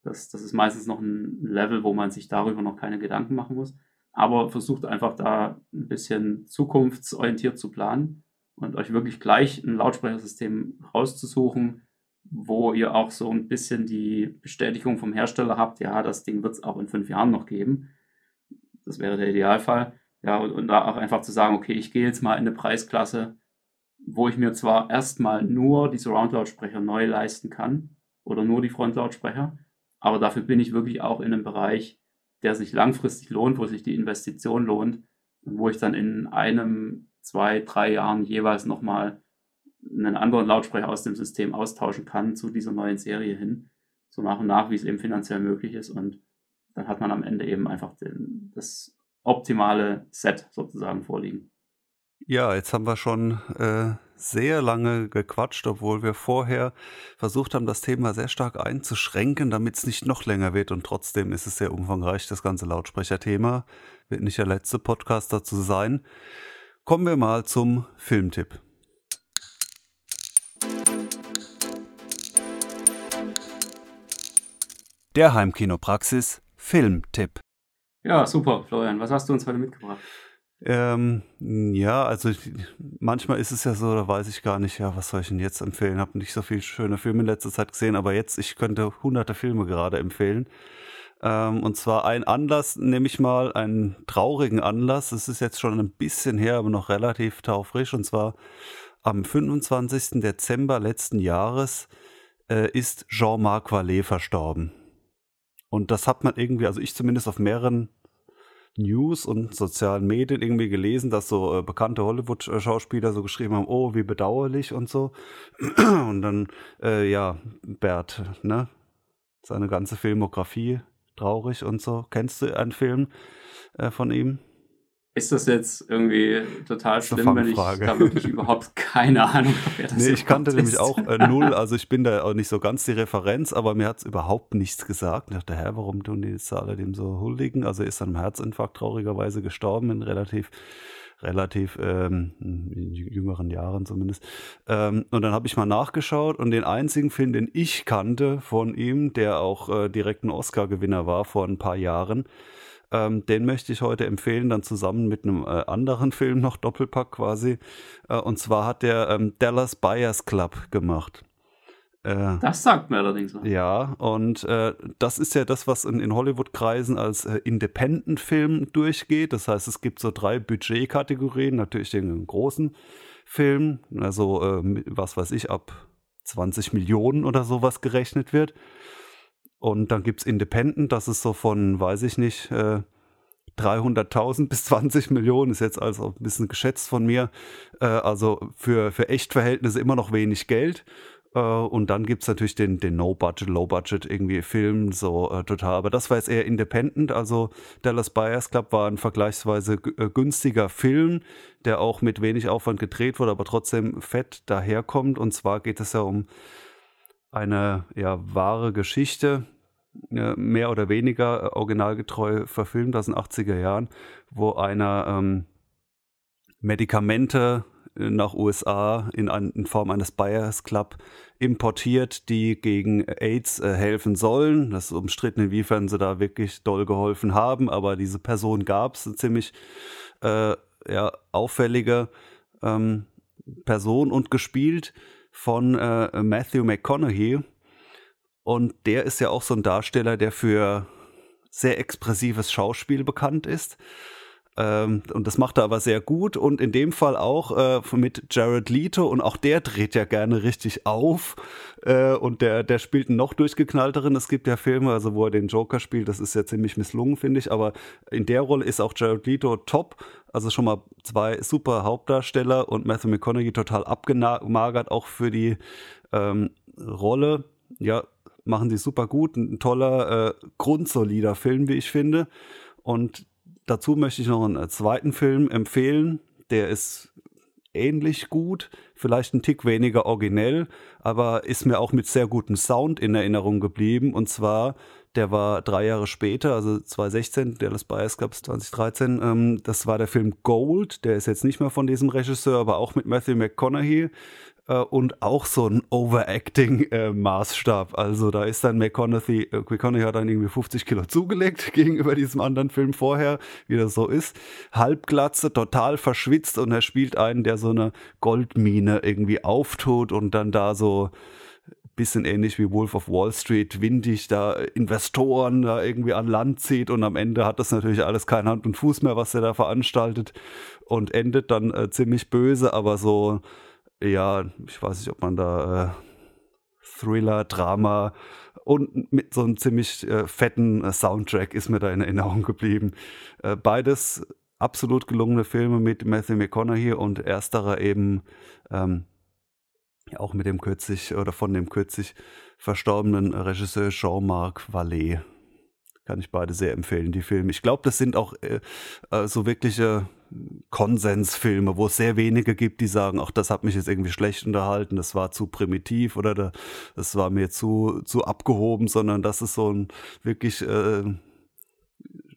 Das, das ist meistens noch ein Level, wo man sich darüber noch keine Gedanken machen muss. Aber versucht einfach da ein bisschen zukunftsorientiert zu planen und euch wirklich gleich ein Lautsprechersystem rauszusuchen, wo ihr auch so ein bisschen die Bestätigung vom Hersteller habt, ja, das Ding wird es auch in fünf Jahren noch geben. Das wäre der Idealfall. Ja, und, und da auch einfach zu sagen, okay, ich gehe jetzt mal in eine Preisklasse, wo ich mir zwar erstmal nur die Surround-Lautsprecher neu leisten kann oder nur die Front-Lautsprecher, aber dafür bin ich wirklich auch in einem Bereich, der sich langfristig lohnt, wo sich die Investition lohnt und wo ich dann in einem, zwei, drei Jahren jeweils nochmal einen anderen Lautsprecher aus dem System austauschen kann zu dieser neuen Serie hin, so nach und nach, wie es eben finanziell möglich ist und dann hat man am Ende eben einfach den, das optimale Set sozusagen vorliegen. Ja, jetzt haben wir schon äh, sehr lange gequatscht, obwohl wir vorher versucht haben, das Thema sehr stark einzuschränken, damit es nicht noch länger wird. Und trotzdem ist es sehr umfangreich, das ganze Lautsprecherthema. Wird nicht der letzte Podcast dazu sein. Kommen wir mal zum Filmtipp. Der Heimkinopraxis Filmtipp. Ja, super, Florian. Was hast du uns heute mitgebracht? Ähm, ja, also ich, manchmal ist es ja so, da weiß ich gar nicht, ja, was soll ich denn jetzt empfehlen? Habe nicht so viele schöne Filme in letzter Zeit gesehen, aber jetzt, ich könnte hunderte Filme gerade empfehlen. Ähm, und zwar ein Anlass, nehme ich mal, einen traurigen Anlass. Es ist jetzt schon ein bisschen her, aber noch relativ taufrisch. Und zwar am 25. Dezember letzten Jahres äh, ist Jean-Marc Vallée verstorben. Und das hat man irgendwie, also ich zumindest auf mehreren News und sozialen Medien irgendwie gelesen, dass so äh, bekannte Hollywood-Schauspieler so geschrieben haben, oh, wie bedauerlich und so. Und dann, äh, ja, Bert, ne? Seine ganze Filmografie, traurig und so. Kennst du einen Film äh, von ihm? Ist das jetzt irgendwie total schlimm, wenn ich da wirklich überhaupt keine Ahnung habe, wer das Nee, ich kannte ist. nämlich auch äh, null, also ich bin da auch nicht so ganz die Referenz, aber mir hat es überhaupt nichts gesagt. Ich dachte, hä, warum tun die alle dem so huldigen? Also er ist an einem Herzinfarkt traurigerweise gestorben in relativ relativ ähm, in jüngeren Jahren zumindest. Ähm, und dann habe ich mal nachgeschaut und den einzigen Film, den ich kannte von ihm, der auch äh, direkt ein Oscar-Gewinner war vor ein paar Jahren, ähm, den möchte ich heute empfehlen, dann zusammen mit einem äh, anderen Film noch Doppelpack quasi. Äh, und zwar hat der ähm, Dallas Buyers Club gemacht. Äh, das sagt mir allerdings was. Ja, und äh, das ist ja das, was in, in Hollywood-Kreisen als äh, Independent-Film durchgeht. Das heißt, es gibt so drei Budgetkategorien. Natürlich den großen Film, also äh, was weiß ich, ab 20 Millionen oder sowas gerechnet wird. Und dann gibt es Independent, das ist so von, weiß ich nicht, äh, 300.000 bis 20 Millionen, ist jetzt also ein bisschen geschätzt von mir. Äh, also für, für Echtverhältnisse immer noch wenig Geld. Äh, und dann gibt es natürlich den, den No-Budget, Low-Budget irgendwie Film, so äh, total. Aber das war jetzt eher Independent. Also Dallas Buyers Club war ein vergleichsweise äh, günstiger Film, der auch mit wenig Aufwand gedreht wurde, aber trotzdem fett daherkommt. Und zwar geht es ja um eine ja, wahre Geschichte, mehr oder weniger originalgetreu verfilmt aus den 80er Jahren, wo einer ähm, Medikamente nach USA in, ein, in Form eines Buyers Club importiert, die gegen AIDS äh, helfen sollen. Das ist umstritten, inwiefern sie da wirklich doll geholfen haben, aber diese Person gab es, eine ziemlich äh, ja, auffällige ähm, Person und gespielt von äh, Matthew McConaughey. Und der ist ja auch so ein Darsteller, der für sehr expressives Schauspiel bekannt ist. Ähm, und das macht er aber sehr gut und in dem Fall auch äh, mit Jared Leto und auch der dreht ja gerne richtig auf äh, und der, der spielt einen noch durchgeknallteren. Es gibt ja Filme, also wo er den Joker spielt, das ist ja ziemlich misslungen, finde ich, aber in der Rolle ist auch Jared Leto top. Also schon mal zwei super Hauptdarsteller und Matthew McConaughey total abgemagert auch für die ähm, Rolle. Ja, machen sie super gut. Ein toller, äh, grundsolider Film, wie ich finde. Und dazu möchte ich noch einen äh, zweiten Film empfehlen. Der ist ähnlich gut, vielleicht ein Tick weniger originell, aber ist mir auch mit sehr gutem Sound in Erinnerung geblieben. Und zwar, der war drei Jahre später, also 2016, der das Bias gab 2013. Ähm, das war der Film Gold. Der ist jetzt nicht mehr von diesem Regisseur, aber auch mit Matthew McConaughey äh, und auch so ein Overacting-Maßstab. Äh, also da ist dann McConaughey, äh, McConaughey hat dann irgendwie 50 Kilo zugelegt gegenüber diesem anderen Film vorher, wie das so ist. Halbglatze, total verschwitzt und er spielt einen, der so eine Goldmine irgendwie auftut und dann da so bisschen ähnlich wie Wolf of Wall Street, windig da Investoren da irgendwie an Land zieht und am Ende hat das natürlich alles kein Hand und Fuß mehr, was er da veranstaltet und endet dann äh, ziemlich böse, aber so ja, ich weiß nicht, ob man da äh, Thriller, Drama und mit so einem ziemlich äh, fetten äh, Soundtrack ist mir da in Erinnerung geblieben. Äh, beides absolut gelungene Filme mit Matthew McConaughey und ersterer eben ähm, auch mit dem kürzlich oder von dem kürzlich verstorbenen Regisseur Jean-Marc Vallée. Kann ich beide sehr empfehlen, die Filme. Ich glaube, das sind auch äh, äh, so wirkliche Konsensfilme, wo es sehr wenige gibt, die sagen, ach, das hat mich jetzt irgendwie schlecht unterhalten, das war zu primitiv oder das war mir zu, zu abgehoben, sondern das ist so ein wirklich äh,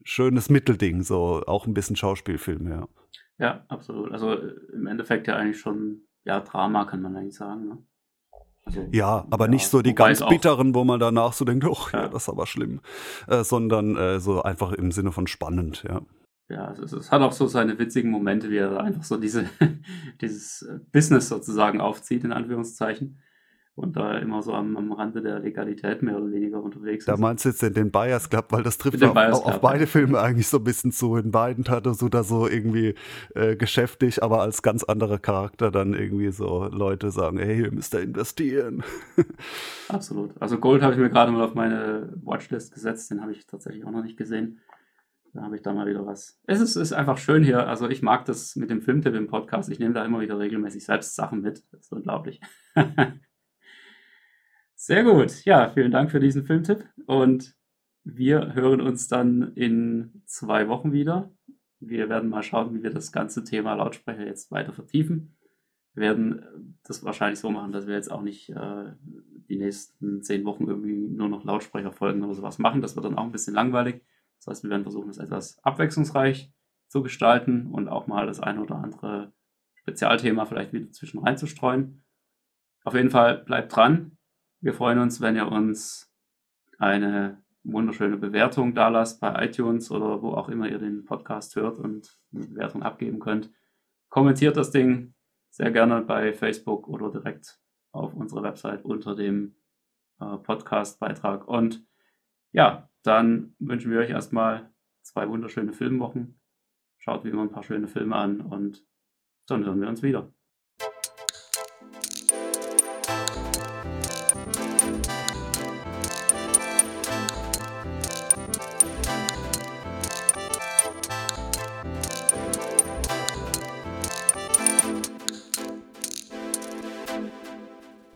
schönes Mittelding, so auch ein bisschen Schauspielfilm, ja. Ja, absolut. Also im Endeffekt ja eigentlich schon, ja, Drama kann man eigentlich sagen, ne? Also, ja, aber ja, nicht so die ganz bitteren, wo man danach so denkt, oh ja, ja das ist aber schlimm, äh, sondern äh, so einfach im Sinne von spannend, ja. Ja, es, es, hat auch so seine witzigen Momente, wie er einfach so diese, dieses äh, Business sozusagen aufzieht, in Anführungszeichen. Und da immer so am, am Rande der Legalität mehr oder weniger unterwegs ist. Da meinst du jetzt den, den Bias Club, weil das trifft auf, auf, auf, beide Filme eigentlich so ein bisschen zu. In beiden hatte so da so irgendwie äh, geschäftig, aber als ganz anderer Charakter dann irgendwie so Leute sagen, hey, ihr müsst da investieren. Absolut. Also Gold habe ich mir gerade mal auf meine Watchlist gesetzt, den habe ich tatsächlich auch noch nicht gesehen. Da habe ich da mal wieder was. Es ist, ist einfach schön hier. Also ich mag das mit dem Filmtipp im Podcast. Ich nehme da immer wieder regelmäßig selbst Sachen mit. Das ist unglaublich. Sehr gut. Ja, vielen Dank für diesen Filmtipp. Und Wir hören uns dann in zwei Wochen wieder. Wir werden mal schauen, wie wir das ganze Thema Lautsprecher jetzt weiter vertiefen. Wir werden das wahrscheinlich so machen, dass wir jetzt auch nicht äh, die nächsten zehn Wochen irgendwie nur noch Lautsprecherfolgen oder sowas machen. Das wird dann auch ein bisschen langweilig. Das heißt, wir werden versuchen, es etwas abwechslungsreich zu gestalten und auch mal das eine oder andere Spezialthema vielleicht wieder zwischen reinzustreuen. Auf jeden Fall bleibt dran. Wir freuen uns, wenn ihr uns eine wunderschöne Bewertung da lasst bei iTunes oder wo auch immer ihr den Podcast hört und eine Bewertung abgeben könnt. Kommentiert das Ding sehr gerne bei Facebook oder direkt auf unserer Website unter dem äh, Podcast-Beitrag. Und ja, dann wünschen wir euch erstmal zwei wunderschöne Filmwochen. Schaut wie immer ein paar schöne Filme an und dann hören wir uns wieder.